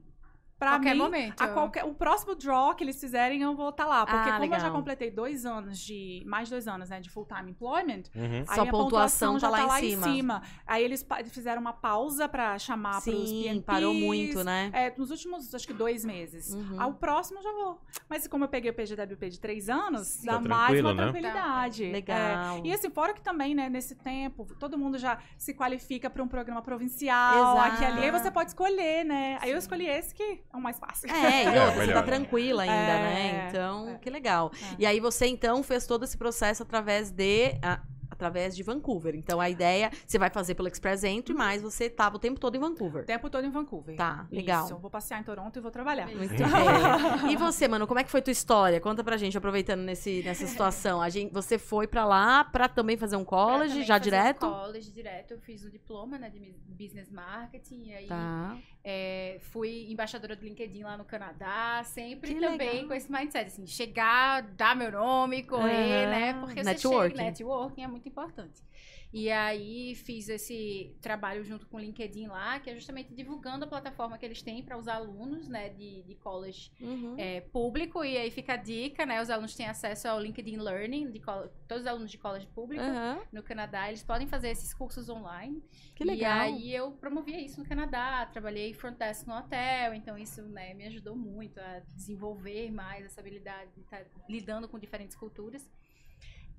Pra Qualquer mim, momento. a qualquer, o próximo draw que eles fizerem, eu vou estar lá. Porque Ah, como eu já legal. completei dois anos de. Mais dois anos, né? De full-time employment, Uhum. aí Sua minha pontuação tá já lá tá em cima. Aí eles fizeram uma pausa pra chamar pros Sim, PNPs. parou muito, né? É, nos últimos, acho que dois meses. Uhum. Ao próximo já vou. Mas como eu peguei o PGWP de três anos, Tá dá mais tranquilo, uma né? tranquilidade. Legal. É. E assim, fora que também, né, nesse tempo, todo mundo já se qualifica para um programa provincial, Exato. aqui ali, aí você pode escolher, né? Aí eu escolhi esse que é o mais fácil. É, e É, outra, você tá né? tranquila ainda, É, né? Então, é. que legal. É. E aí você, então, fez todo esse processo através de... a- através de Vancouver. Então, a ideia, você vai fazer pelo Express Entry, mas você tava o tempo todo em Vancouver. O tempo todo em Vancouver. Tá, legal. Isso, eu vou passear em Toronto e vou trabalhar. Muito bem. (laughs) E você, mano, como é que foi tua história? Conta pra gente, aproveitando nesse, nessa situação. A gente, você foi pra lá pra também fazer um college, já fazer direto? College direto. Eu fiz o diploma né, de business marketing. E aí Tá. é, fui embaixadora do LinkedIn lá no Canadá. Sempre Que também legal. com esse mindset, assim, chegar, dar meu nome, correr, Aham. né? Porque Networking. você chega, networking é muito importante. E aí fiz esse trabalho junto com o LinkedIn lá, que é justamente divulgando a plataforma que eles têm para os alunos, né, de, de college Uhum. é, público. E aí fica a dica, né? Os alunos têm acesso ao LinkedIn Learning, de todos os alunos de college público Aham. no Canadá, eles podem fazer esses cursos online. Que legal. E aí eu promovia isso no Canadá, trabalhei front desk no hotel, então isso né, me ajudou muito a desenvolver mais essa habilidade de estar lidando com diferentes culturas.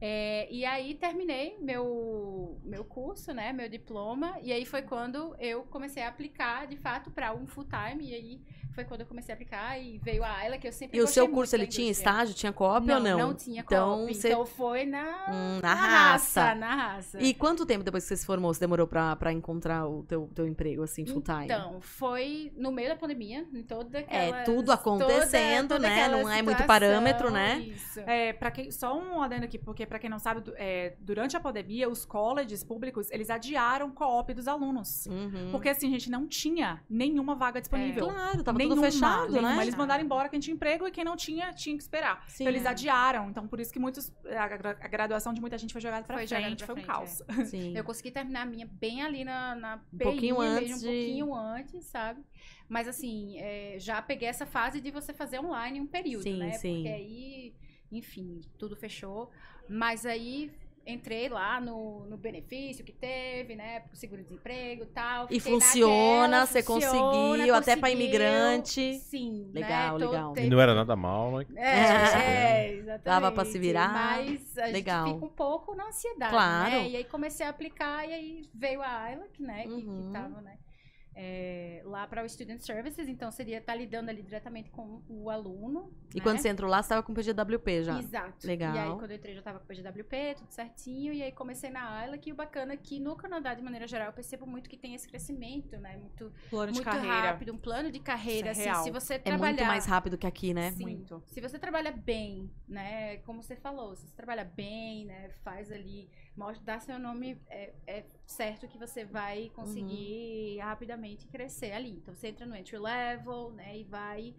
É, e aí terminei meu, meu curso, né, meu diploma, e aí foi quando eu comecei a aplicar de fato para um full time, e aí foi quando eu comecei a aplicar e veio a Ayla, que eu sempre E o seu curso, ele tinha estágio, tinha co-op não, ou não? Não tinha Então, co-op, você- então foi na, Hum, na raça. Na raça. E quanto tempo depois que você se formou, você demorou pra, pra encontrar o teu, teu emprego, assim, full time? Então, foi no meio da pandemia, em toda aquela. É, tudo acontecendo, né? Não é muito parâmetro, né? Isso. É, para quem só um adendo aqui, porque pra quem não sabe, é, durante a pandemia, os colleges públicos, eles adiaram co-op dos alunos. Uhum. Porque assim, gente, não tinha nenhuma vaga disponível. Claro, tava nenhuma, tudo fechado, nenhuma. né? Eles mandaram embora quem tinha emprego e quem não tinha, tinha que esperar. Sim. Então eles adiaram. Então por isso que muitos a, gra- a graduação de muita gente foi jogada pra Foi jogada frente, pra foi um frente, caos. (laughs) Sim. Eu consegui terminar a minha bem ali na, na Um pouquinho antes mesmo, de- um pouquinho antes, sabe? Mas assim, é, já peguei essa fase de você fazer online um período, Sim, né? sim. Porque aí, enfim, tudo fechou. Mas aí entrei lá no, no benefício que teve, né? Pro seguro-desemprego e tal. E funciona, naquela, você funciona, conseguiu, até pra conseguiu. imigrante. Sim, Legal, né? Legal. E não era nada mal, né? é, é, exatamente. Dava pra se virar. Mas a Legal. gente fica um pouco na ansiedade, Claro. né? E aí comecei a aplicar e aí veio a Ayla, que, né, que, Uhum. que tava, né, é, lá para o Student Services, então seria estar lidando ali diretamente com o aluno. E né? quando você entrou lá, você tava com PGWP já. Exato. Legal. E aí, quando eu entrei, já tava com o PGWP, tudo certinho. E aí, comecei na Ayla, que o bacana é que no Canadá, de maneira geral, eu percebo muito que tem esse crescimento, né? Muito, Plano de muito carreira. rápido, um plano de carreira. Isso é assim, real. se você É trabalhar... muito mais rápido que aqui, né? Sim. Muito. Se você trabalha bem, né? Como você falou, se você trabalha bem, né? Faz ali, mostra, dá seu nome, é, é certo que você vai conseguir rapidamente crescer ali. Então você entra no entry level, né? E vai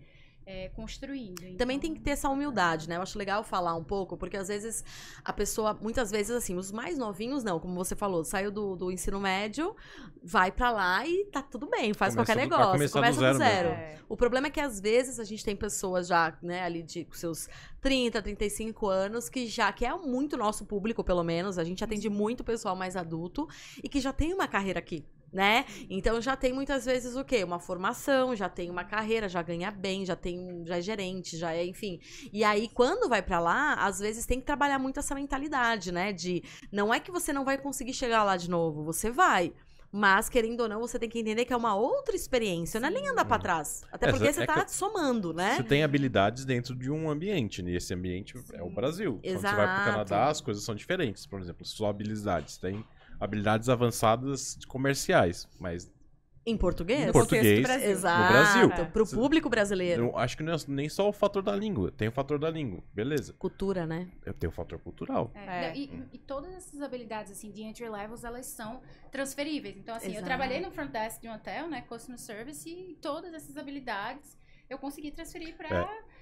é, construindo. Também Então, tem que ter essa humildade, né? Eu acho legal falar um pouco, porque às vezes a pessoa, muitas vezes, assim, os mais novinhos não, como você falou, saiu do, do ensino médio, vai pra lá e tá tudo bem, faz Começa qualquer do- negócio, do começa do zero zero. mesmo. É. O problema é que às vezes a gente tem pessoas já, né, ali de com seus 30, 35 anos, que já, que é muito nosso público, pelo menos, a gente atende muito pessoal mais adulto e que já tem uma carreira aqui. Né? Então já tem muitas vezes o quê? Uma formação, já tem uma carreira, já ganha bem, já tem, já é gerente, já é, enfim. E aí quando vai pra lá, às vezes tem que trabalhar muito essa mentalidade, né? De não é que você não vai conseguir chegar lá de novo, você vai. Mas, querendo ou não, você tem que entender que é uma outra experiência, não é nem andar pra trás. Até É, porque é você que tá somando, né? Você tem habilidades dentro de um ambiente, e esse ambiente é o Brasil. Quando você vai Exato. pro Canadá, as coisas são diferentes. Por exemplo, suas habilidades. Tem habilidades avançadas comerciais, mas Em português? Em português, Brasil. Exato. no Brasil. Pro Você- público brasileiro. eu acho que não é nem só o fator da língua. Tem o fator da língua, beleza. Cultura, né? Eu tenho o fator cultural. É, É. E, e todas essas habilidades, assim, de entry levels, elas são transferíveis. Então, assim, Exato. eu trabalhei no front desk de um hotel, né, customer service, e todas essas habilidades eu consegui transferir pra... É.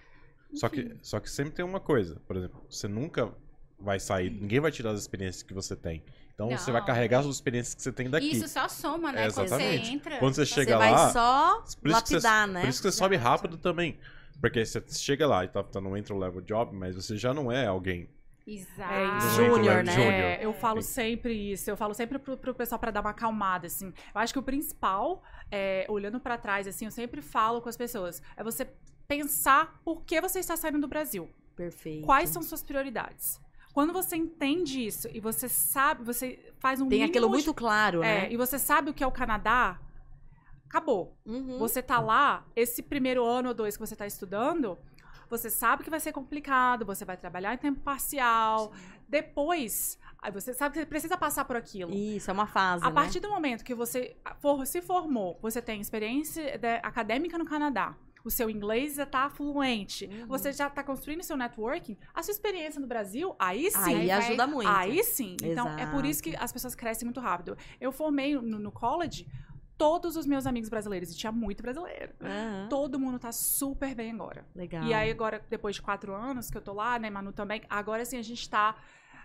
Só que, só que sempre tem uma coisa. Por exemplo, você nunca vai sair, ninguém vai tirar as experiências que você tem. Então você Não. vai carregar as experiências que você tem daqui. Isso só soma, né? É, Quando exatamente. você entra. Quando você Você chega vai lá, só por isso que você- lapidar, né? Por isso que você sobe rápido também. Porque você chega lá e tá, tá no entry level job, mas você já não é alguém. Exato. É. Júnior, né? É, eu falo sempre isso, eu falo sempre pro, pro pessoal pra dar uma acalmada, assim. Eu acho que o principal, é, olhando pra trás, assim, eu sempre falo com as pessoas, é você pensar por que você está saindo do Brasil. Perfeito. Quais são suas prioridades? Quando você entende isso e você sabe, você faz um Tem aquilo de- muito claro, é, né? e você sabe o que é o Canadá, acabou. Uhum. Você tá lá, esse primeiro ano ou dois que você tá estudando, você sabe que vai ser complicado, você vai trabalhar em tempo parcial. Depois, aí você sabe que você precisa passar por aquilo. Isso, é uma fase, A né? partir do momento que você for- se formou, você tem experiência de- acadêmica no Canadá, o seu inglês já está fluente, Uhum. você já está construindo seu networking, a sua experiência no Brasil, aí sim. Aí vai- ajuda muito. Aí sim. Então, é por Exato. isso que as pessoas crescem muito rápido. Eu formei no, no college todos os meus amigos brasileiros, e tinha muito brasileiro. Aham, Todo mundo tá super bem agora. Legal. E aí, agora, depois de quatro anos que eu tô lá, né, Manu também, agora sim a gente tá.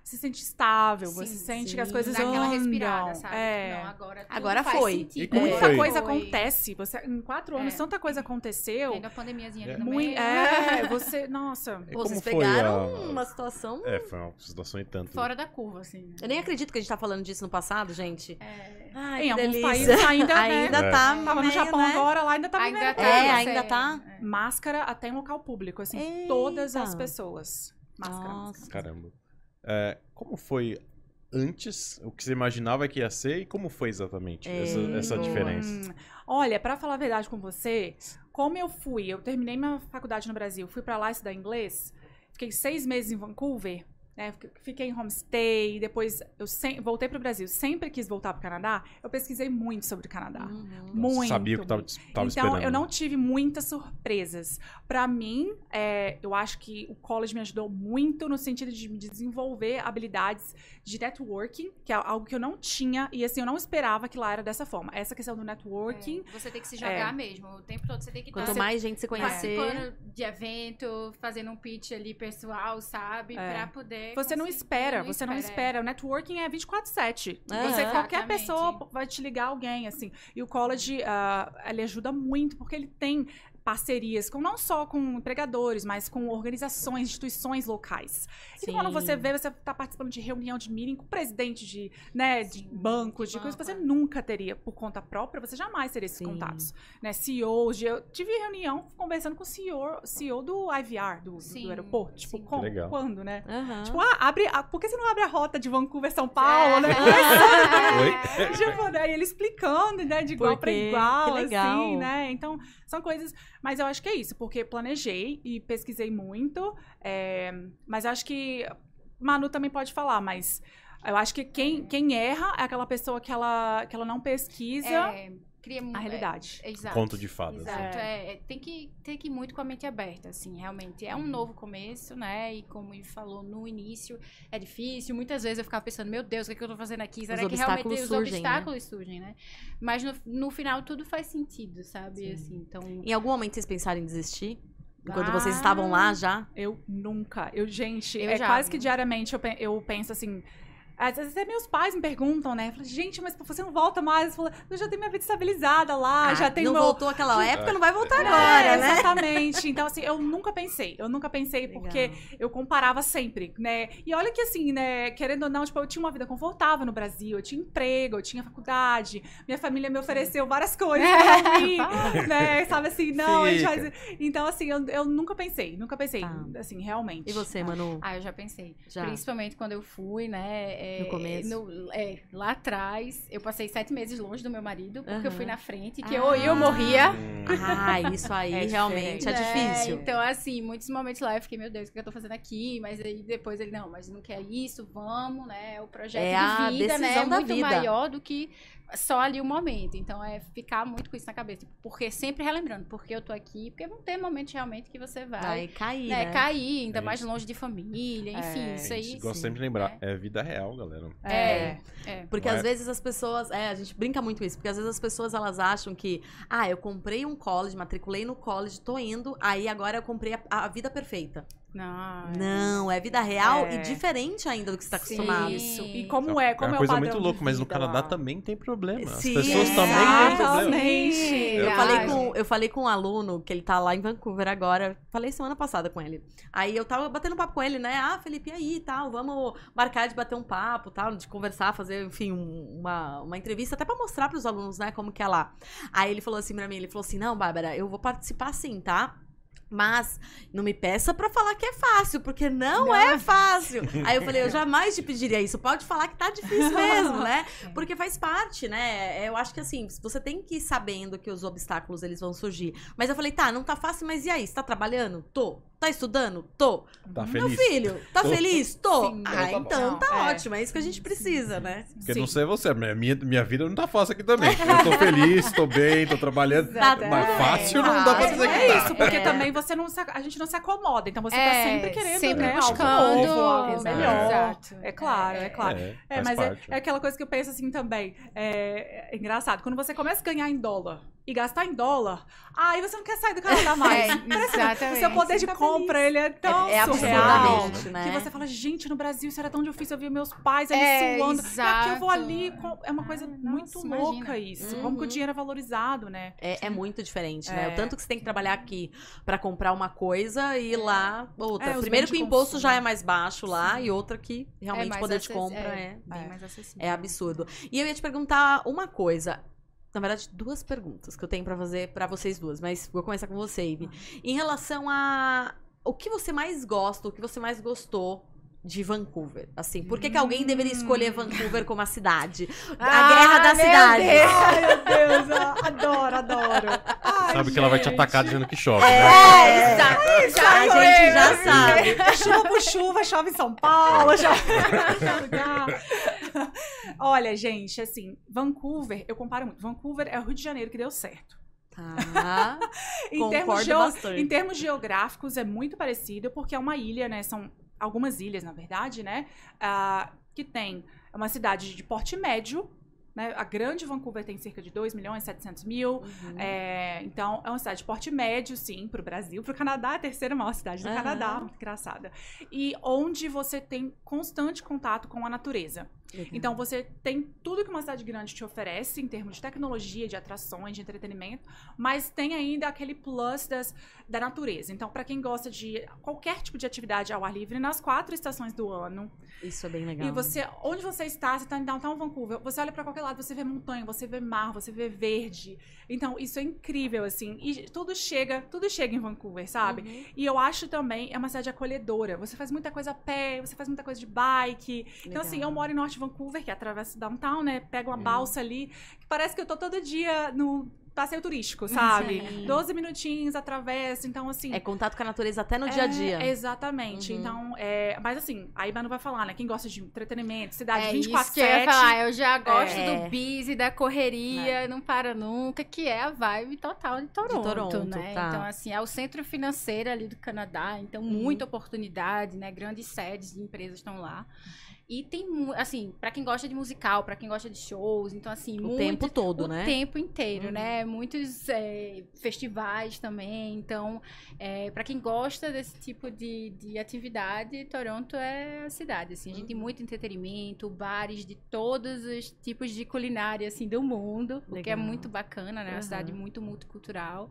Se sente estável, você Sim, sente sim. que as coisas Dá aquela andam. respirada, sabe? É. Não, agora tudo Agora faz foi. E Muita foi? coisa Foi. acontece. Você, em quatro anos, É. tanta coisa aconteceu. Ainda a pandemiazinha É. ali no meio. é, (laughs) você. Nossa. E Pô, vocês como foi pegaram a- uma situação... É, foi uma situação e tanto. Fora da curva, assim. né? Eu nem acredito que a gente tá falando disso no passado, gente. É. Ai, Em alguns delícia. países ainda, (laughs) né? ainda É. tá Tava no meio, Japão né? agora, lá ainda tá Ainda vivendo. tá. É, essa ainda tá? é. Máscara até em local público, assim. Eita. Todas as pessoas. Máscara. Nossa. Caramba. É, como foi antes, o que você imaginava que ia ser e como foi exatamente essa, Ei, essa boa. diferença? Hum, olha, pra falar a verdade com você, como eu fui, eu terminei minha faculdade no Brasil, fui pra lá estudar inglês, fiquei seis meses em Vancouver, né, fiquei em homestay, depois eu sem, voltei pro Brasil, sempre quis voltar pro Canadá, eu pesquisei muito sobre o Canadá. Uhum. Muito. Sabia o que tava, muito. tava então, esperando. eu não tive muitas surpresas. Pra mim, é, eu acho que o college me ajudou muito no sentido de me desenvolver habilidades de networking, que é algo que eu não tinha e assim eu não esperava que lá era dessa forma. Essa questão do networking, É, Você tem que se jogar mesmo. O tempo todo você tem que Quanto estar mais gente se conhecer... participando de evento, fazendo um pitch ali pessoal, sabe? É. pra poder. Você não espera, você não espera. O networking é 24/7. É. Você qualquer Exatamente. pessoa vai te ligar alguém assim. E o college ah, ele ajuda muito porque ele tem parcerias com não só com empregadores, mas com organizações, instituições locais. Então, quando Sim. você vê, você está participando de reunião de meeting com presidente de, né, de Sim, bancos, de de coisas que você banco, é. nunca teria por conta própria, você jamais teria esses Sim. contatos. Né, CEOs, de, eu tive reunião conversando com o CEO, CEO do IVR, do, do- Sim, do aeroporto. Tipo, sim. como, Legal. quando, né? Aham. Tipo, ah, abre, ah, por que você não abre a rota de Vancouver, São Paulo, (laughs) né? Oi? tipo, né? E ele explicando, né? De igual quê? igual, Que legal. assim, né? Então, são coisas... Mas eu acho que é isso, porque planejei e pesquisei muito. é, Mas acho que... Manu também pode falar, mas... Eu acho que quem, quem erra é aquela pessoa que ela, que ela não pesquisa É, cria a realidade. É, exato. Conto de fadas. Exato, é. é, tem, que, tem que ir muito com a mente aberta, assim, realmente. É um novo começo, né? E como ele falou no início, é difícil. Muitas vezes eu ficava pensando, meu Deus, o que, é que eu tô fazendo aqui? Será que realmente obstáculos os surgem, né? obstáculos surgem, né? Mas no, no final tudo faz sentido, sabe? Assim, então. Em algum momento vocês pensaram em desistir? Enquanto Ah. vocês estavam lá já? Eu nunca. Eu, gente, Eu é já, quase viu? que diariamente eu, eu penso assim. Às vezes até meus pais me perguntam, né? Eu falo, gente, mas você não volta mais? Eu, falo, eu já tenho minha vida estabilizada lá, Ah, já tenho não meu. voltou aquela época, não vai voltar É, agora, né? Exatamente. Então, assim, eu nunca pensei. Eu nunca pensei Legal. porque eu comparava sempre, né? E olha que, assim, né? Querendo ou não, tipo, eu tinha uma vida confortável no Brasil. Eu tinha emprego, eu tinha faculdade. Minha família me ofereceu várias coisas pra mim, né? (laughs) Sabe assim, não, a gente Fica. faz... Então, assim, eu, eu nunca pensei. Nunca pensei, Tá. assim, realmente. E você, Manu? Ah, eu já pensei. Já. Principalmente quando eu fui, né? É, No começo. no- é, lá atrás, eu passei sete meses longe do meu marido, porque eu fui na frente, que Ah. eu, eu morria. Ah, isso aí (laughs) É realmente é né? difícil. Então, assim, muitos momentos lá eu fiquei, meu Deus, o que eu tô fazendo aqui? Mas aí depois ele, não, mas não quer isso, vamos, né? O projeto É de vida, né? É muito vida. maior do que só ali o momento. Então, é ficar muito com isso na cabeça. Porque sempre relembrando, porque eu tô aqui, porque vão ter momentos realmente que você vai. Vai cair, né, né? cair, ainda É mais longe de família, enfim, É. isso aí. sim. sempre de lembrar. É vida real, galera. É. É. Porque Não às é? vezes as pessoas. É, a gente brinca muito isso. Porque às vezes as pessoas elas acham que. Ah, eu comprei um college, matriculei no college, tô indo, aí agora eu comprei a, a vida perfeita. Não, é- Não, é vida real É. e diferente ainda do que você tá Sim. acostumado. Isso. E como é, é como uma é, o coisa padrão muito louca, mas no Canadá lá. também tem problema. As Sim, pessoas é. também têm problema. Exatamente. Eu falei, com, eu falei com um aluno que ele tá lá em Vancouver agora. Falei semana passada com ele. Aí eu tava batendo papo com ele, né? Ah, Felipe, e aí e tal? Vamos marcar de bater um papo, tal, de conversar, fazer, enfim, um- uma, uma entrevista, até pra mostrar pros alunos, né, como que é lá. Aí ele falou assim pra mim: ele falou assim: não, Bárbara, eu vou participar sim, tá? Mas não me peça pra falar que é fácil, porque não, é fácil. Aí eu falei, eu jamais te pediria isso. Pode falar que tá difícil (laughs) mesmo, né? Porque faz parte, né? Eu acho que assim, você tem que ir sabendo que os obstáculos eles vão surgir. Mas eu falei, tá, não tá fácil, mas e aí? Você tá trabalhando? Tô. Tá estudando? Tô. Tá Meu feliz? filho, tá Tô. feliz? Tô. Sim. ah, Então tá bom. então tá É. ótimo. É isso que a gente precisa, né? Porque Sim. não sei você, mas minha, minha vida não tá fácil aqui também. (laughs) Eu tô feliz, tô bem, tô trabalhando. Tá Mas tudo fácil bem. não dá pra Ah, dizer que É tá. isso, porque É. também você não se, a gente não se acomoda, então você tá É, sempre querendo sempre né, buscando. algo novo, melhor. Exato. É claro, é, claro. É, É, mas é, é aquela coisa que eu penso assim também. É, é engraçado. Quando você começa a ganhar em dólar e gastar em dólar, aí você não quer sair do Canadá mais. (laughs) É, exatamente. O seu poder de Você tá compra, ele é tão É- é surreal. né? Que você fala, gente, no Brasil isso era tão difícil. Eu via meus pais ali É, suando. E aqui eu vou exato. ali. É uma coisa Ah, muito nossa, louca imagina. isso. Uhum. Como que o dinheiro é valorizado, né? É, é muito diferente, né? É. O tanto que você tem que trabalhar aqui pra comprar uma coisa e lá outra. É, Primeiro que o imposto consumo. já é mais baixo lá Sim. e outra que realmente o poder de compra é, é, bem É. mais acessível. é absurdo. E eu ia te perguntar uma coisa. Na verdade, duas perguntas que eu tenho pra fazer pra vocês duas, mas vou começar com você, Ivy. Em relação a o que você mais gosta, o que você mais gostou de Vancouver? Assim, por que, que alguém deveria escolher Vancouver como a cidade? A Ah, guerra da meu cidade. Deus. Ai, meu (laughs) Deus, adoro, adoro. Ai, Sabe que ela vai te gente. atacar dizendo que chove, É, né? exato. a gente já sabe. Chuva por chuva, chove em São Paulo, chove em lugar. Olha, gente, assim, Vancouver, eu comparo muito. Vancouver é o Rio de Janeiro que deu certo. Tá. (laughs) Em termos, em termos geográficos, é muito parecido, porque é uma ilha, né? São algumas ilhas, na verdade, né? ah, que tem uma cidade de porte médio, né? A grande Vancouver tem cerca de 2 milhões e 700 mil. Uhum. É, então, é uma cidade de porte médio, sim, para o Brasil. Para o Canadá, é a terceira maior cidade do Aham. Canadá. Muito engraçada. E onde você tem constante contato com a natureza. Legal. Então, você tem tudo que uma cidade grande te oferece em termos de tecnologia, de atrações, de entretenimento, mas tem ainda aquele plus das, da natureza. Então, para quem gosta de qualquer tipo de atividade ao ar livre, nas quatro estações do ano, Isso é bem legal. e você, onde você está, você está em Downtown Vancouver, você olha para qualquer lado, você vê montanha, você vê mar, você vê verde. Então, isso é incrível, assim. E tudo chega, tudo chega em Vancouver, sabe? Uhum. E eu acho também, é uma cidade acolhedora. Você faz muita coisa a pé, você faz muita coisa de bike. Então, assim, eu moro em Norte Vancouver, que atravessa downtown, né? Pego uma Uhum. balsa ali, que parece que eu tô todo dia no passeio turístico, sabe? Sim. 12 minutinhos, atravessa. Então, assim. É contato com a natureza até no dia a dia. É, exatamente. Uhum. Então, é, mas assim, a Iba não vai falar, né? Quem gosta de entretenimento, cidade É 24 isso que eu ia 7. falar. Eu já gosto É. do busy, da correria, não para nunca, que é a vibe total de Toronto, Toronto, né? tá. Então, assim, é o centro financeiro ali do Canadá, então muita oportunidade, né? Grandes sedes de empresas estão lá. E tem, assim, pra quem gosta de musical, pra quem gosta de shows, então, assim, O muito, tempo todo, o né? tempo inteiro, Uhum. né? Muitos é, festivais também. Então, é, para quem gosta desse tipo de, de atividade, Toronto é a cidade. Assim, a gente tem Uhum. muito entretenimento, bares de todos os tipos de culinária assim do mundo, o que é Legal. muito bacana, né? É Uhum. uma cidade muito multicultural.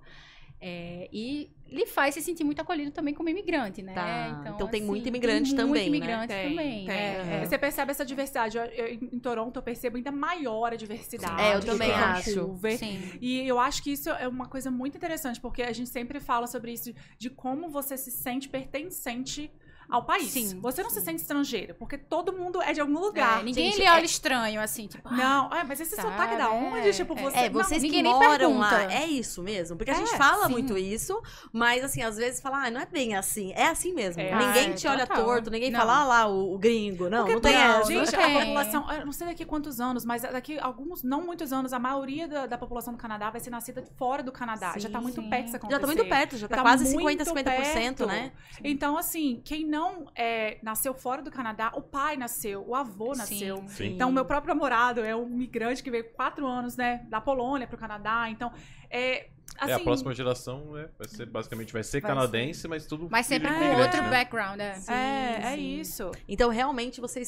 É, e lhe faz se sentir muito acolhido também como imigrante, né? Tá. Então tem assim, muito imigrante tem também, Muito né? imigrante Tem, também. tem. é, Uhum. é. Você percebe essa diversidade. Eu- eu- em Toronto, eu percebo ainda maior a diversidade. É, eu também acho. Sim. E eu acho que isso é uma coisa muito interessante, porque a gente sempre fala sobre isso, de como você se sente pertencente ao país. Sim, você não sim. se sente estrangeiro, porque todo mundo é de algum lugar. É, ninguém Gente, lhe é- olha estranho, assim, tipo, ah, Não, é, mas esse Sabe, sotaque da onde? é, tipo, é. você. É, não, vocês que ninguém nem moram lá, pergunta. é isso mesmo. Porque a gente É, fala sim. muito isso, mas assim, às vezes fala, ah, não é bem assim. É assim mesmo. É. ninguém Ah, te olha total. torto, ninguém Não. fala, ah lá, o, o gringo. Não, Porque não tem não, essa. Gente, não a população, eu não sei daqui quantos anos, mas daqui alguns, não muitos anos, a maioria da, da população do Canadá vai ser nascida fora do Canadá. já tá muito sim. perto acontecer. Já tá muito perto, já tá, Tá quase muito 50, 50%, perto. né? Então, assim, quem não é, nasceu fora do Canadá, o pai nasceu, o avô nasceu. Sim. Então, meu próprio namorado é um migrante que veio quatro anos, né, da Polônia pro Canadá. Então, é, é, a assim, próxima geração né, vai ser, basicamente, vai ser Vai canadense, mas tudo Mas sempre com É. outro né? background, é. é, é sim. isso. Então, realmente, vocês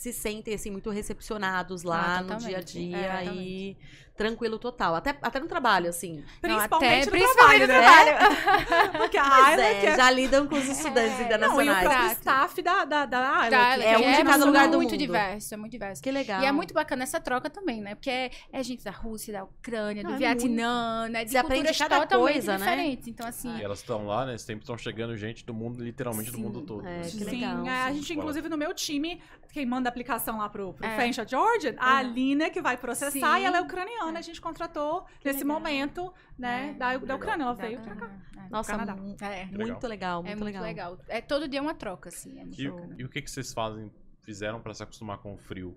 se sentem, assim, muito recepcionados lá Ah, no dia a totalmente. dia É, e tranquilo total. Até, até no trabalho, assim. Principalmente até- no principalmente trabalho, no né? (laughs) Porque a Pois Ayla, é, que é já lidam com os estudantes Não, e o internacionais. staff da, da, da Ayla. Que é um de cada lugar do muito mundo. diverso, é muito diverso. Que legal. E é muito bacana essa troca também, né? Porque é, é gente da Rússia, da Ucrânia, do Ah, é Vietnã, né? De Você aprende culturas cada totalmente coisa, né? Então, assim, E elas estão lá, né? Sempre estão chegando gente do mundo, literalmente do Sim, mundo todo. é, né? que Sim, legal, é, a sim. gente, inclusive, no meu time, quem manda aplicação lá pro, pro É. French Georgia, a Uhum. Alina, que vai processar, Sim. e ela é ucraniana. A gente contratou nesse legal. momento, né, É, da, da legal. Ucrânia. Ela veio pra cá. é, Nossa, Canadá. mu- É, muito legal, muito, é muito legal. É todo dia uma troca, assim. É muito E, bacana. e o que, que vocês fazem, fizeram pra se acostumar com o frio?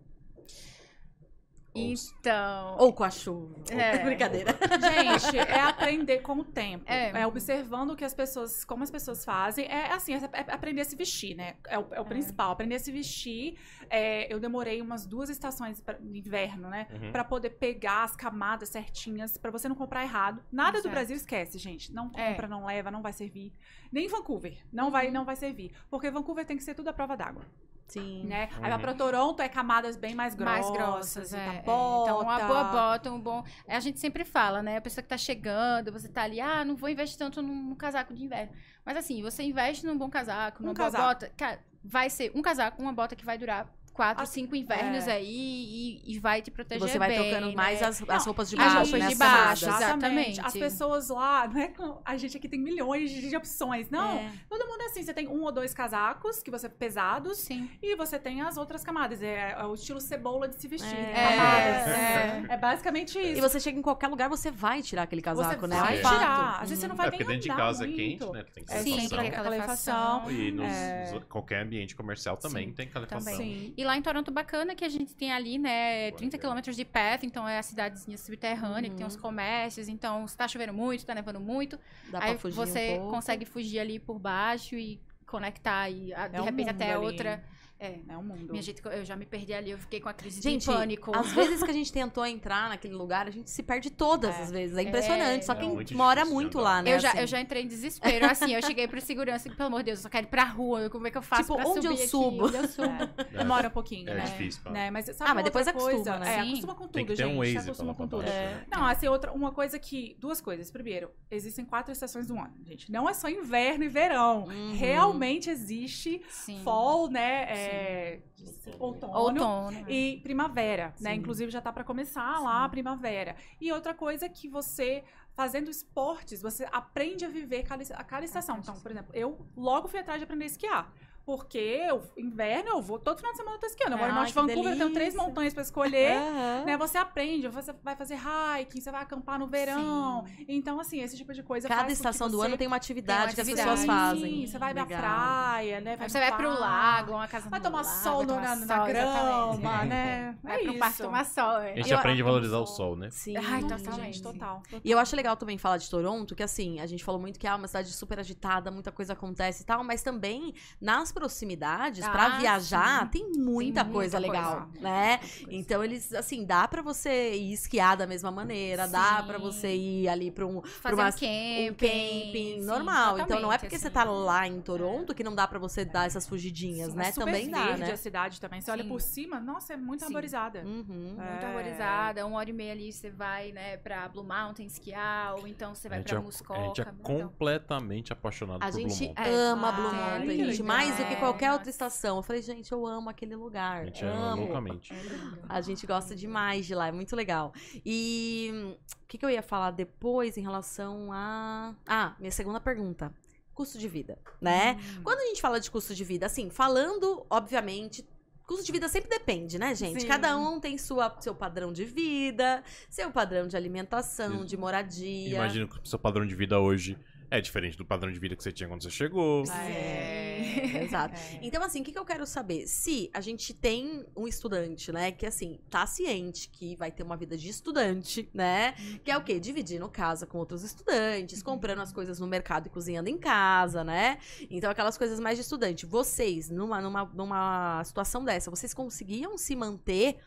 Ou- Então. Ou com a chuva. É. (laughs) Brincadeira. Gente, é aprender com o tempo. É. É, observando o que as pessoas, como as pessoas fazem. É assim, é, é aprender a se vestir, né? É o, é o principal, aprender a se vestir. É, eu demorei umas duas estações pra, no inverno, né? Uhum. Pra poder pegar as camadas certinhas, pra você não comprar errado. Nada do. Brasil esquece, gente. Não É. compra, não leva, não vai servir. Nem Vancouver, não vai, não vai servir. Porque Vancouver tem que ser tudo à prova d'água, Sim. né? Aí vai pra Toronto, é camadas bem mais grossas. mais grossas, é, tá é. bota. Então, uma boa bota, um bom... A gente sempre fala, né? A pessoa que tá chegando, você tá ali, ah, não vou investir tanto num, num casaco de inverno. Mas assim, você investe num bom casaco, Um numa boa casaco. bota, cara, vai ser um casaco, uma bota que vai durar quatro, Assim, cinco invernos é. aí e, e vai te proteger você vai bem, trocando né? mais as, as roupas de as baixo, roupas né? de as baixo, camadas. exatamente. As pessoas lá, (laughs) não é com- a gente aqui tem milhões de, de opções. Não, É. todo mundo é assim. Você tem um ou dois casacos que você pesados Sim. e você tem as outras camadas. É, é o estilo cebola de se vestir. É. camadas. É. É basicamente isso. E você chega em qualquer lugar, você vai tirar aquele casaco, você né? vai É tirar. Às vezes você não vai É, nem porque dentro de andar casa muito. é quente, né? Tem É, Sim, calefação. tem calefação. calefação. E nos, É. qualquer ambiente comercial também Sim, tem calefação. também. Sim. E lá em Toronto, bacana que a gente tem ali, né, 30 quilômetros de Path, então é a cidadezinha subterrânea, que tem os comércios, então se tá chovendo muito, tá nevando muito, Dá aí pra fugir você um pouco. consegue fugir ali por baixo e conectar e a- de É um repente mundo até ali. outra. É. É um mundo. Minha gente, eu já me perdi ali, eu fiquei com a crise Gente, de pânico. às (laughs) vezes que a gente tentou entrar naquele lugar, a gente se perde todas É. as vezes. É impressionante. É, Só é quem muito mora difícil muito andar. lá, né? Eu já, assim. eu já entrei em desespero, assim, eu cheguei pro segurança e, pelo amor de Deus, eu só quero ir pra rua, como é que eu faço Tipo, pra onde eu subir aqui? subo? Onde eu subo? É. Demora um pouquinho, É né? difícil, pá. né? Mas, sabe Ah, mas depois acostuma, coisa? né? É, acostuma com tudo, Tem que ter gente. um Waze acostuma com tudo. É. baixo. Não, assim, outra, uma coisa que. Duas coisas. Primeiro, existem quatro estações do ano, gente. Não é só inverno e verão. Uhum. Realmente existe Sim. fall, né? É, outono. Outono. E primavera, né? Sim. Inclusive já tá pra começar lá a primavera. E outra coisa que você fazendo esportes, você aprende a viver cada, a cada estação. Então, por exemplo, eu logo fui atrás de aprender a esquiar. Porque eu, inverno eu vou, todo final de semana eu tô esquiando. Eu moro em Norte Vancouver, eu tenho três montanhas pra escolher. Aham. Né, você aprende, você vai fazer hiking, você vai acampar no verão. Então, assim, esse tipo de coisa Cada estação do ano tem uma atividade, Tem uma que as pessoas atividade. fazem. Sim, você vai pra Legal. praia, né? No você vai pro lago, uma casa Vai no tomar lago, sol vai no- tomar na, na sol, grama, exatamente. (laughs) né? Vai é pro parque tomar sol. é. A gente Eu- aprende a valorizar o Sim. sol, né? Sim. Ai, Sim, totalmente. gente, total, total. E eu acho legal também falar de Toronto, que assim, a gente falou muito que é uma cidade super agitada, muita coisa acontece e tal, mas também nas proximidades, pra Ah, viajar, sim. tem muita, muita coisa coisa. legal, né? Então eles, assim, dá pra você ir esquiar da mesma maneira, dá Sim. pra você ir ali pra um, pra Fazer uma- um camping. um camping sim, normal. Então não é porque você assim. tá lá em Toronto que não dá pra você dar essas fugidinhas, Sim, né? é super Também dá, verde né? a cidade também. Você olha por cima, nossa, é muito arborizada. Uhum. É. Muito arborizada, uma hora e meia ali você vai, né, pra Blue Mountain esquiar, ou então você A vai gente, pra é, Muskoka. a gente é então- completamente apaixonado A por Blue gente Mountain. É. ama Blue Ai, Mountain, gente, mais do que qualquer outra estação. Eu falei, gente, eu amo aquele lugar. A gente ama amo. loucamente. A gente gosta demais de lá, é muito legal. E o que, que eu ia falar depois em relação a. Ah, minha segunda pergunta. Custo de vida, né? Hum. Quando a gente fala de custo de vida, assim, falando, obviamente. Custo de vida sempre depende, né, gente? Sim. Cada um tem sua, seu padrão de vida, seu padrão de alimentação, Isso. de moradia. Imagino que o seu padrão de vida hoje é diferente do padrão de vida que você tinha quando você chegou. É, (laughs) exato. É. Então, assim, o que, que eu quero saber? Se a gente tem um estudante, né, que assim, tá ciente que vai ter uma vida de estudante, né? Que é o quê? Dividindo casa com outros estudantes, comprando as coisas no mercado e cozinhando em casa, né? Então, aquelas coisas mais de estudante. Vocês, numa, numa, numa situação dessa, vocês conseguiam se manter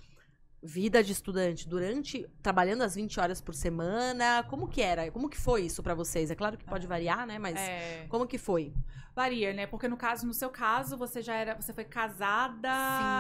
vida de estudante durante trabalhando as 20 horas por semana? Como que era? Como que foi isso pra vocês? É claro que pode variar, né? Mas É, como que foi? varia, né? Porque no caso, no seu caso, você já era, você foi casada,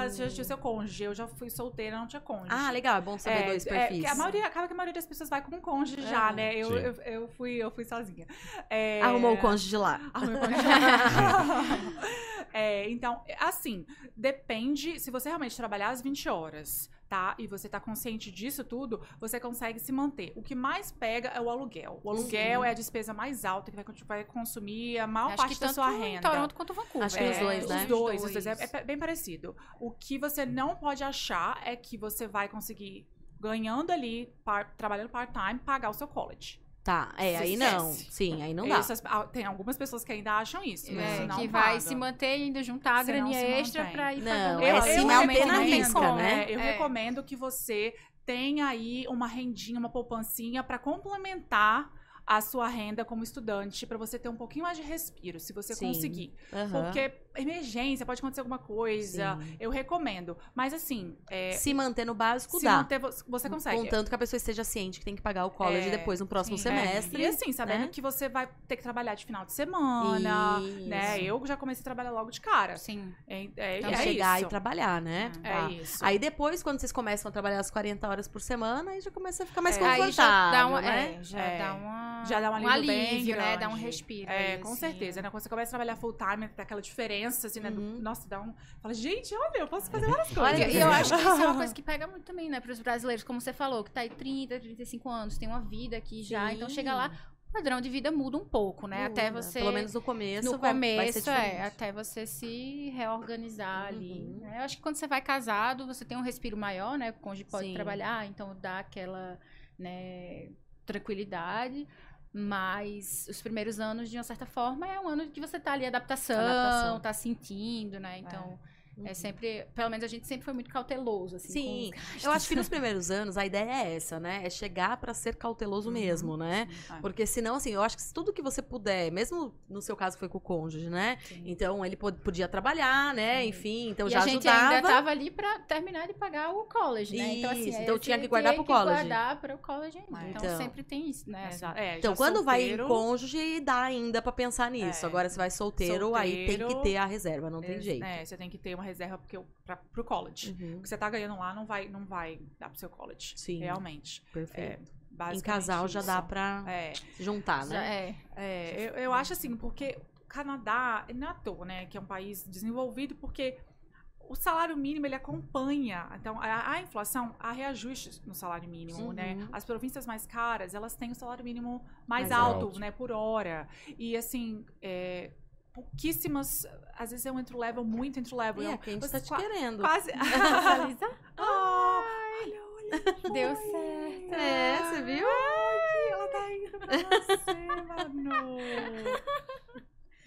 Sim. você já tinha seu cônjuge. Eu já fui solteira, não tinha cônjuge. Ah, legal, é bom saber É, dois é, perfis. que a maioria, acaba que a maioria das pessoas vai com um cônjuge É. já, né? Eu, eu, eu fui, eu fui sozinha. É, Arrumou o cônjuge lá. Arrumei o cônjuge. (laughs) É, então, assim, depende. Se você realmente trabalhar as 20 horas, tá? E você tá consciente disso tudo, você consegue se manter. O que mais pega é o aluguel. O aluguel Sim. é a despesa mais alta que vai, vai consumir a maior Acho parte que da tanto sua renda. Toronto quanto Vancouver. Acho que os É, dois, né? Os dois, os dois. É, é bem parecido. O que você não pode achar é que você vai conseguir, ganhando ali, par- trabalhando part-time, pagar o seu college. Tá, é, aí não. Sim, aí não dá. Essas- ah, tem algumas pessoas que ainda acham isso. mas É, não que vai paga. se manter e ainda juntar a graninha extra mantém. pra ir Não, pagando. é Eu, assim, eu é recomendo, na risca, né? é, eu É. recomendo que você tenha aí uma rendinha, uma poupancinha pra complementar a sua renda como estudante, pra você ter um pouquinho mais de respiro, se você Sim. conseguir. Aham. Porque emergência, pode acontecer alguma coisa. Sim. Eu recomendo. Mas assim, é, Se manter no básico se dá. manter, vo- você consegue. Contanto que a pessoa esteja ciente que tem que pagar o college É, depois no próximo Sim, semestre. é. E assim, sabendo né? que você vai ter que trabalhar de final de semana, né? Isso. Eu já comecei a trabalhar logo de cara. Sim. É, é, Então, é chegar isso. e trabalhar, né? É Tá. É isso. Aí depois, quando vocês começam a trabalhar as 40 horas por semana, aí já começa a ficar mais É, confortável, Aí já dá uma, né? é, já É. dá uma Já dá um um alívio, bem alívio, né? Dá um respiro. É, com assim. certeza, né? Quando você começa a trabalhar full time, tem aquela diferença, assim, né? do- Uhum. nossa, dá um. Fala, gente, olha, eu posso fazer várias (laughs) Olha, coisas. E eu acho que isso é uma (laughs) coisa que pega muito também, né, pros brasileiros, como você falou, que tá aí 30, 35 anos, tem uma vida aqui já, então chega lá, o padrão de vida muda um pouco, né? Até Muda. você. Pelo menos no começo no vai, começo, vai ser diferente. é, até você se reorganizar ali. Uhum. né? Eu acho que quando você vai casado, você tem um respiro maior, né? O cônjuge pode Sim. trabalhar, então dá aquela, né, tranquilidade. Mas os primeiros anos, de uma certa forma, é um ano que você tá ali, adaptação, Adaptação. tá sentindo, né? Então, é, Uhum. sempre, pelo menos a gente sempre foi muito cauteloso, assim. Sim, com- eu acho que nos (laughs) primeiros anos a ideia é essa, né? É chegar pra ser cauteloso Uhum. mesmo, né? Ah. Porque senão, assim, eu acho que tudo que você puder, mesmo no seu caso foi com o cônjuge, né? Sim. Então ele pod- podia trabalhar, né? Sim. Enfim, então e já a gente ajudava. ainda tava ali pra terminar de pagar o college, né? Então, assim, Isso, aí então tinha que guardar pro que college. guardar para o college ainda. É. Então, Então. sempre tem isso, né? É, Então, já quando vai em solteiro, cônjuge, dá ainda pra pensar nisso. É. Agora, se vai solteiro, aí tem que Solteiro, ter a reserva, não tem ex- jeito. É, você tem que ter uma reserva porque, eu- pra, pro college. Uhum, O que você tá ganhando lá não vai, não vai dar pro seu college. Sim. Realmente. perfeito. em Basicamente casal já isso. dá pra É. se juntar, Já né? é. É, eu, eu acho assim, porque o Canadá, não é à toa, né, que é um país desenvolvido, porque o salário mínimo, ele acompanha. Então, a, a inflação, há reajustes no salário mínimo, Uhum. né? As províncias mais caras, elas têm o salário mínimo mais, Mais alto, alto. né, por hora. E, assim, é, pouquíssimas... Às vezes é um entry-level, muito entry-level. E é é um- quem você tá te querendo. Quase... (laughs) (laughs) Ah, olha, olha. Deu foi. certo. É, você viu? Ai, ela tá indo pra (laughs) você, Manu.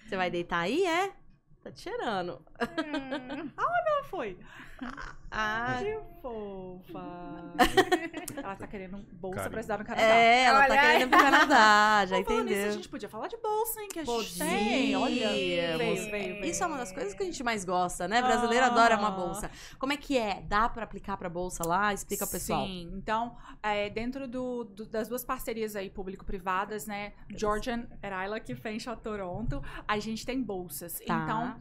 Você vai deitar aí, é? Tá te cheirando. Ela foi. Ah, Que fofa. (laughs) ela tá querendo bolsa Carinho. pra estudar no Canadá. é, ela tá Olha aí. querendo ir pro Canadá, já Falando nisso, a entendeu? gente podia falar de bolsa, hein? Que a gente Podia. tem. Olha, Podíamos. veio, veio, veio. Isso é uma das coisas que a gente mais gosta, né? Brasileiro adora uma Ah. bolsa. Como é que é? Dá pra aplicar pra bolsa lá? Explica pro pessoal. Sim, então, é, dentro do- do- das duas parcerias aí, público-privadas, né? Georgian Eraila, que fecha Toronto, a gente tem bolsas. Tá. Então,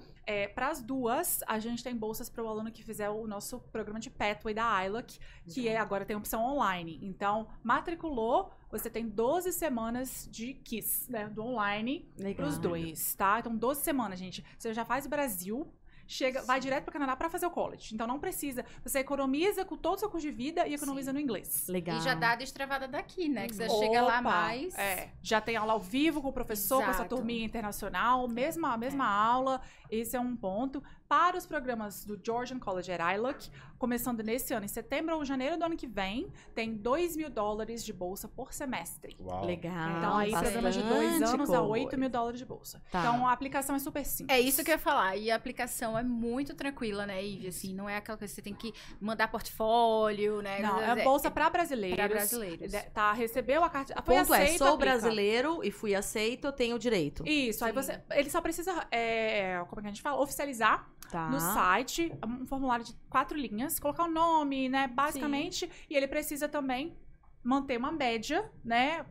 para as duas, a gente tem bolsas para o aluno que fizer o nosso programa de Pathway da ILOC, que é, agora tem opção online. Então, matriculou, você tem 12 semanas de KISS, né? Do online Legal. Pros dois, tá? Então, 12 semanas, gente. Você já faz Brasil, chega, vai direto pro Canadá pra fazer o college. Então, não precisa. Você economiza com todo o seu curso de vida e economiza no inglês. Legal. E já dá a destravada daqui, né? Que você Opa, chega lá mais. É, já tem aula ao vivo com o professor, com essa Exato. turminha internacional, mesma, mesma aula. Esse é um ponto. Para os programas do Georgian College at ILOC, começando nesse ano, em setembro ou janeiro do ano que vem, tem 2 mil dólares de bolsa por semestre. Uau. Legal. Então, aí, programas de dois bastante anos a coisa. 8 mil dólares de bolsa. Tá. Então, a aplicação é super simples. É isso que eu ia falar. E a aplicação é muito tranquila, né, Ivy? Assim, não é aquela coisa que você tem que mandar portfólio, né? Não, é bolsa para brasileiros. pra brasileiros. De- Tá, recebeu a carta. O Foi ponto é, aceito, sou aplica. brasileiro e fui aceito, eu tenho direito. Isso, aí Sim. você. Ele só precisa. é, como é que a gente fala? Oficializar Tá. no site, um formulário de quatro linhas, colocar o nome, né, basicamente, e ele precisa também manter uma média, né,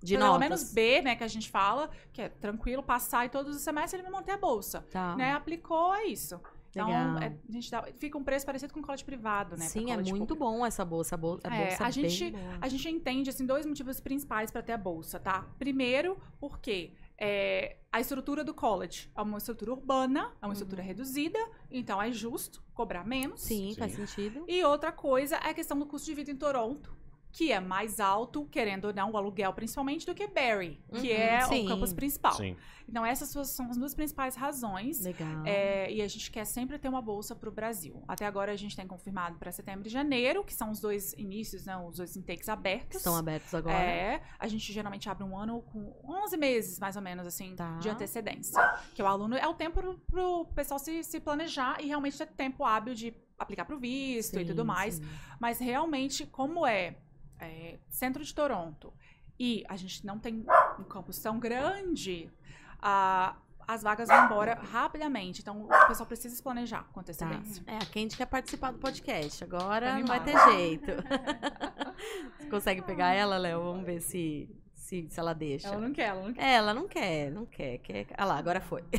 De pelo notas. menos B, né, que a gente fala, que é tranquilo, passar em todos os semestres, ele vai manter a bolsa, Tá. né, aplicou, é isso. Então, é, a gente dá, fica um preço parecido com colégio privado, né? Sim, é muito público. bom essa bolsa. A bolsa, a É, bolsa a é gente- boa. A gente entende, assim, dois motivos principais para ter a bolsa, tá? Primeiro, porque é, a estrutura do college é uma estrutura urbana, é uma estrutura reduzida, então é justo cobrar menos. Uhum. Sim, Sim. faz sentido. E outra coisa é a questão do custo de vida em Toronto, que é mais alto, querendo ou não, o aluguel principalmente, do que que Uhum, é sim. o campus principal. Sim. Então, essas são as duas principais razões. Legal. É, e a gente quer sempre ter uma bolsa para o Brasil. Até agora a gente tem confirmado para setembro e janeiro, que são os dois inícios, né, os dois intakes abertos. Estão abertos agora. É, a gente geralmente abre um ano com 11 meses, mais ou menos, assim, Tá. de antecedência. Que o aluno é o tempo pro, pro pessoal se, se planejar e realmente ter tempo hábil de aplicar pro visto e Sim, tudo mais. sim. Mas realmente, como é, é, centro de Toronto e a gente não tem um campus tão grande, a- as vagas vão embora rapidamente. Então, o pessoal precisa se planejar com Tá. antecedência. É, a Candy quer participar do podcast. Agora Tô não vai ter jeito. (laughs) Você consegue pegar ela, Léo? Vamos ver se, se, se ela deixa. Ela não quer, ela não quer. É, ela não quer, não quer, quer. Ah lá, agora foi. (laughs)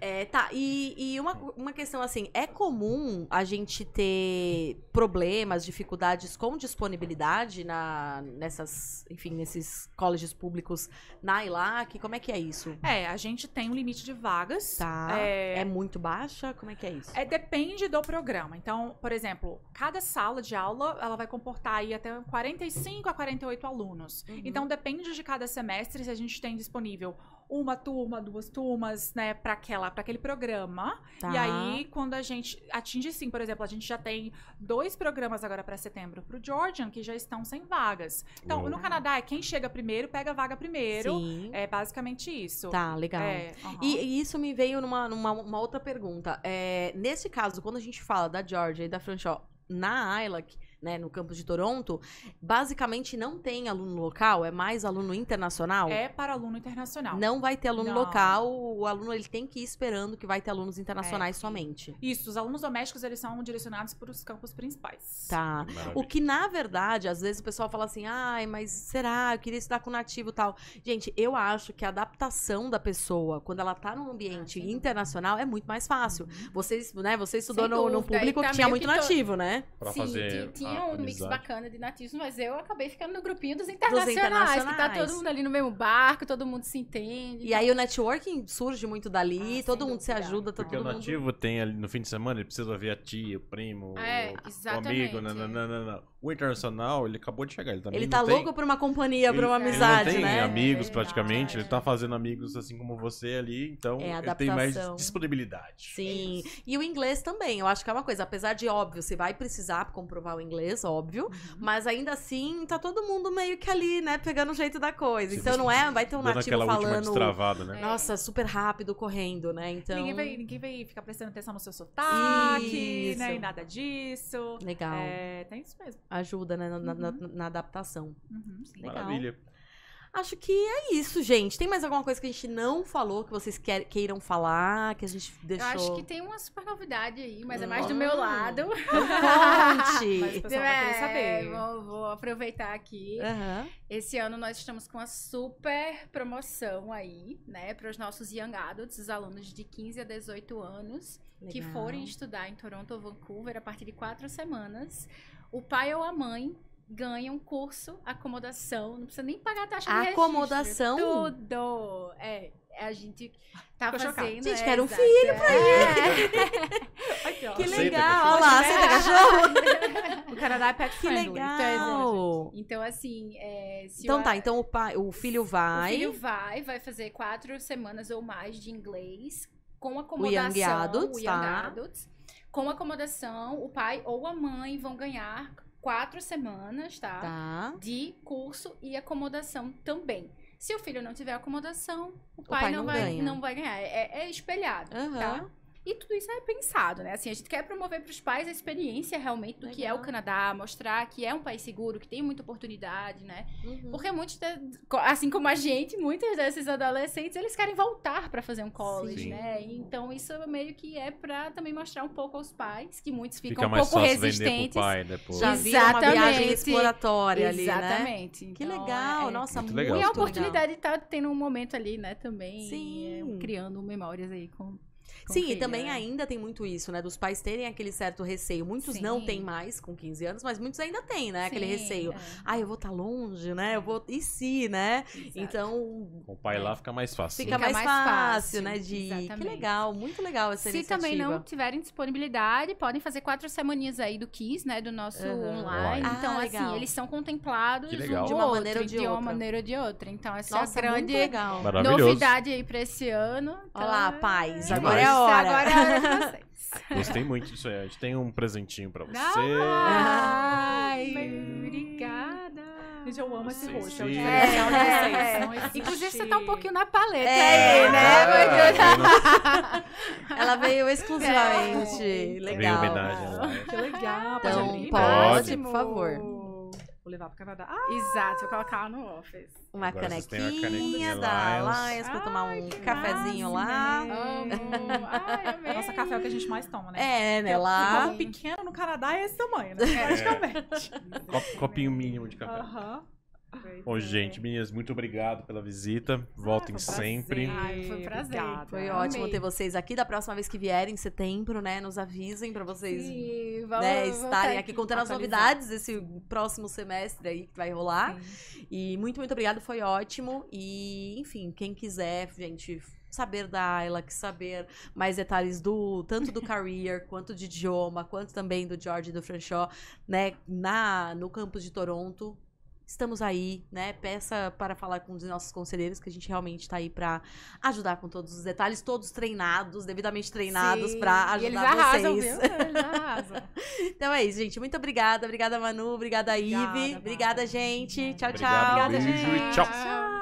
É, tá, e, e uma, uma questão assim, é comum a gente ter problemas, dificuldades com disponibilidade na, nessas, enfim, nesses colleges públicos na ILAC? Como é que é isso? É, a gente tem um limite de vagas. Tá. É, É muito baixa? Como é que é isso? É, depende do programa. Então, por exemplo, cada sala de aula ela vai comportar aí até 45 a 48 alunos. Uhum. Então, depende de cada semestre se a gente tem disponível uma turma, duas turmas, né, para aquela, para aquele programa. Tá. E aí, quando a gente atinge sim, por exemplo, a gente já tem dois programas agora para setembro pro Georgian que já estão sem vagas. Então, Uou. no Canadá é quem chega primeiro pega a vaga primeiro. Sim. É basicamente isso. Tá, legal. É, aham. E, e isso me veio numa, numa uma outra pergunta. É, nesse caso, quando a gente fala da Georgia e da Franchot na ILAC, né, no campus de Toronto, basicamente não tem aluno local, é mais aluno internacional? é para aluno internacional. Não vai ter aluno Não. local, o aluno ele tem que ir esperando que vai ter alunos internacionais É. somente. Isso, os alunos domésticos, eles são direcionados para os campos principais. Tá. Maravilha. O que, na verdade, às vezes o pessoal fala assim, ai, mas será? Eu queria estudar com nativo e tal. Gente, eu acho que a adaptação da pessoa, quando ela tá num ambiente Ah, internacional, é muito mais fácil. Uhum. Você, né, você estudou no, no público tá que tinha muito que nativo, né? Pra Sim, fazer tinha um mix amizade. bacana de nativos, mas eu acabei ficando no grupinho dos internacionais, que tá internacionais. todo mundo ali no mesmo barco, todo mundo se entende. E aí o networking surge muito dali, Ah, todo mundo se ajuda, todo Porque o mundo... nativo tem ali no fim de semana, ele precisa ver a tia, o primo, É, o- o amigo. nananana. O internacional, ele acabou de chegar. Ele também Ele não tá tem- louco por uma companhia, por ele- uma ele amizade, não tem né? amigos É praticamente, ele tá fazendo amigos assim como você ali, então É, ele tem mais disponibilidade. Sim. E o inglês também, eu acho que é uma coisa, apesar de óbvio, você vai precisar comprovar o inglês, óbvio, Uhum. mas ainda assim tá todo mundo meio que ali, né, pegando o jeito da coisa. Sim, então não é, vai ter um nativo falando, destravada, né? Nossa, super rápido correndo, né? Então, Ninguém, vai, ninguém vai ficar prestando atenção no seu sotaque, Isso. né? E nada disso. legal. É, tem isso mesmo. Ajuda, né, na, na- Uhum. na adaptação. Uhum. Legal. Maravilha. Acho que é isso, gente. Tem mais alguma coisa que a gente não falou que vocês quer- queiram falar, que a gente Eu deixou? acho que tem uma super novidade aí, mas é mais do meu Hum. lado. Conte. (laughs) Mas o pessoal vai querer É, saber. Vou, vou aproveitar aqui. Aham. Esse ano nós estamos com uma super promoção aí, né, para os nossos young adults, os alunos de 15 a 18 anos, que Legal. forem estudar em Toronto ou Vancouver a partir de quatro semanas. O pai ou a mãe ganham um curso, acomodação, não precisa nem pagar a taxa de registro. Acomodação? Tudo! É, a gente tá fazendo... Gente, é, quero um filho é. (laughs) Aqui, ó. Que Aceita legal. Olha lá, aceita cachorro? O Canadá é pet Que friendly. legal. Então, assim, é, se Então o- tá, então o, pai, o filho vai. O filho vai, vai fazer quatro semanas ou mais de inglês com Young acomodação. Adults, o Young tá. Adults. Com acomodação, o pai ou a mãe vão ganhar quatro semanas, tá? Tá. De curso e acomodação também. Se o filho não tiver acomodação, o pai pai, não não, vai, ganha. não vai ganhar. É, é espelhado, Aham. tá? E tudo isso é pensado, né? Assim, a gente quer promover para os pais a experiência realmente do que é o Legal. Canadá, mostrar que é um país seguro, que tem muita oportunidade, né? Uhum. Porque muitos, assim como a gente, muitos desses adolescentes, eles querem voltar para fazer um college, Sim. né? Então isso meio que é para também mostrar um pouco aos pais, que muitos ficam Fica um pouco resistentes. pai depois. Já vira uma viagem Exatamente. exploratória ali, né? Exatamente. Que Então, legal, é- nossa, Muito muito, legal. E a oportunidade de estar tendo um momento ali, né, também. Sim. é, criando memórias aí com. Sim, e também né? ainda tem muito isso, né? Dos pais terem aquele certo receio. Muitos Sim. não têm mais com 15 anos, mas muitos ainda têm, né? Aquele Sim, receio. é. Ah, eu vou estar longe, né? Eu vou. E se, né? Exato. Então. Com o pai lá fica mais fácil. Fica, Fica mais, mais fácil, fácil, né? De. Que legal, muito legal essa Se iniciativa. também não tiverem disponibilidade, podem fazer quatro semaninhas aí do KISS, né? Do nosso Aham. online. Ah, então, legal. assim, eles são contemplados um De uma outro, maneira ou de de uma outra. maneira ou de outra. Então, essa Nossa, é a grande novidade aí pra esse ano. Olha lá, Então, pais, Demais. Agora é a hora. Agora é a hora de vocês. (laughs) Gostei muito disso aí. A gente tem um presentinho pra você. Ai, obrigada. Gente, eu amo esse roxo. É o diferencial de É. vocês. Existe. Inclusive, você tá um pouquinho na paleta É, aí, né? É, Mas- Ela veio exclusivamente. Veio Legal. homenagem lá. Que legal. Então, pode abrir? pode, Pode. por favor. Vou levar pro Canadá. Ah, Exato, vou colocar lá no office. Uma Agora canequinha canequinha da Lions. Lions pra tomar um cafezinho lá. Amo. Ai, amei. (laughs) nossa, café é o que a gente mais toma, né? É, né? Lá. O pequeno no Canadá é esse tamanho, né? Praticamente. Cop- (laughs) Copinho mínimo de café. Aham. Bom, gente, meninas, muito obrigado pela visita. Voltem foi um prazer. sempre. Ai, foi um prazer. Obrigada. Foi Amei. ótimo ter vocês aqui. Da próxima vez que vierem, em setembro, né? Nos avisem pra vocês Sim, vamos, né, vamos estarem tá aqui contando as novidades desse próximo semestre aí que vai rolar. Sim. E muito, muito obrigado, foi ótimo. E, enfim, quem quiser, gente, saber da Ayla, que saber mais detalhes do tanto do (laughs) career, quanto de idioma, quanto também do George e do François, né, na no campus de Toronto. Estamos aí, né? Peça para falar com os nossos conselheiros, que a gente realmente está aí para ajudar com todos os detalhes, todos treinados, devidamente treinados para E eles ajudar arrasam, vocês. viu? Eles arrasam. (laughs) Então é isso, gente. Muito obrigada. Obrigada, Manu. Obrigada, Obrigada, Ive. Obrigada, gente. Tchau, tchau. Obrigada, gente. tchau. Tchau.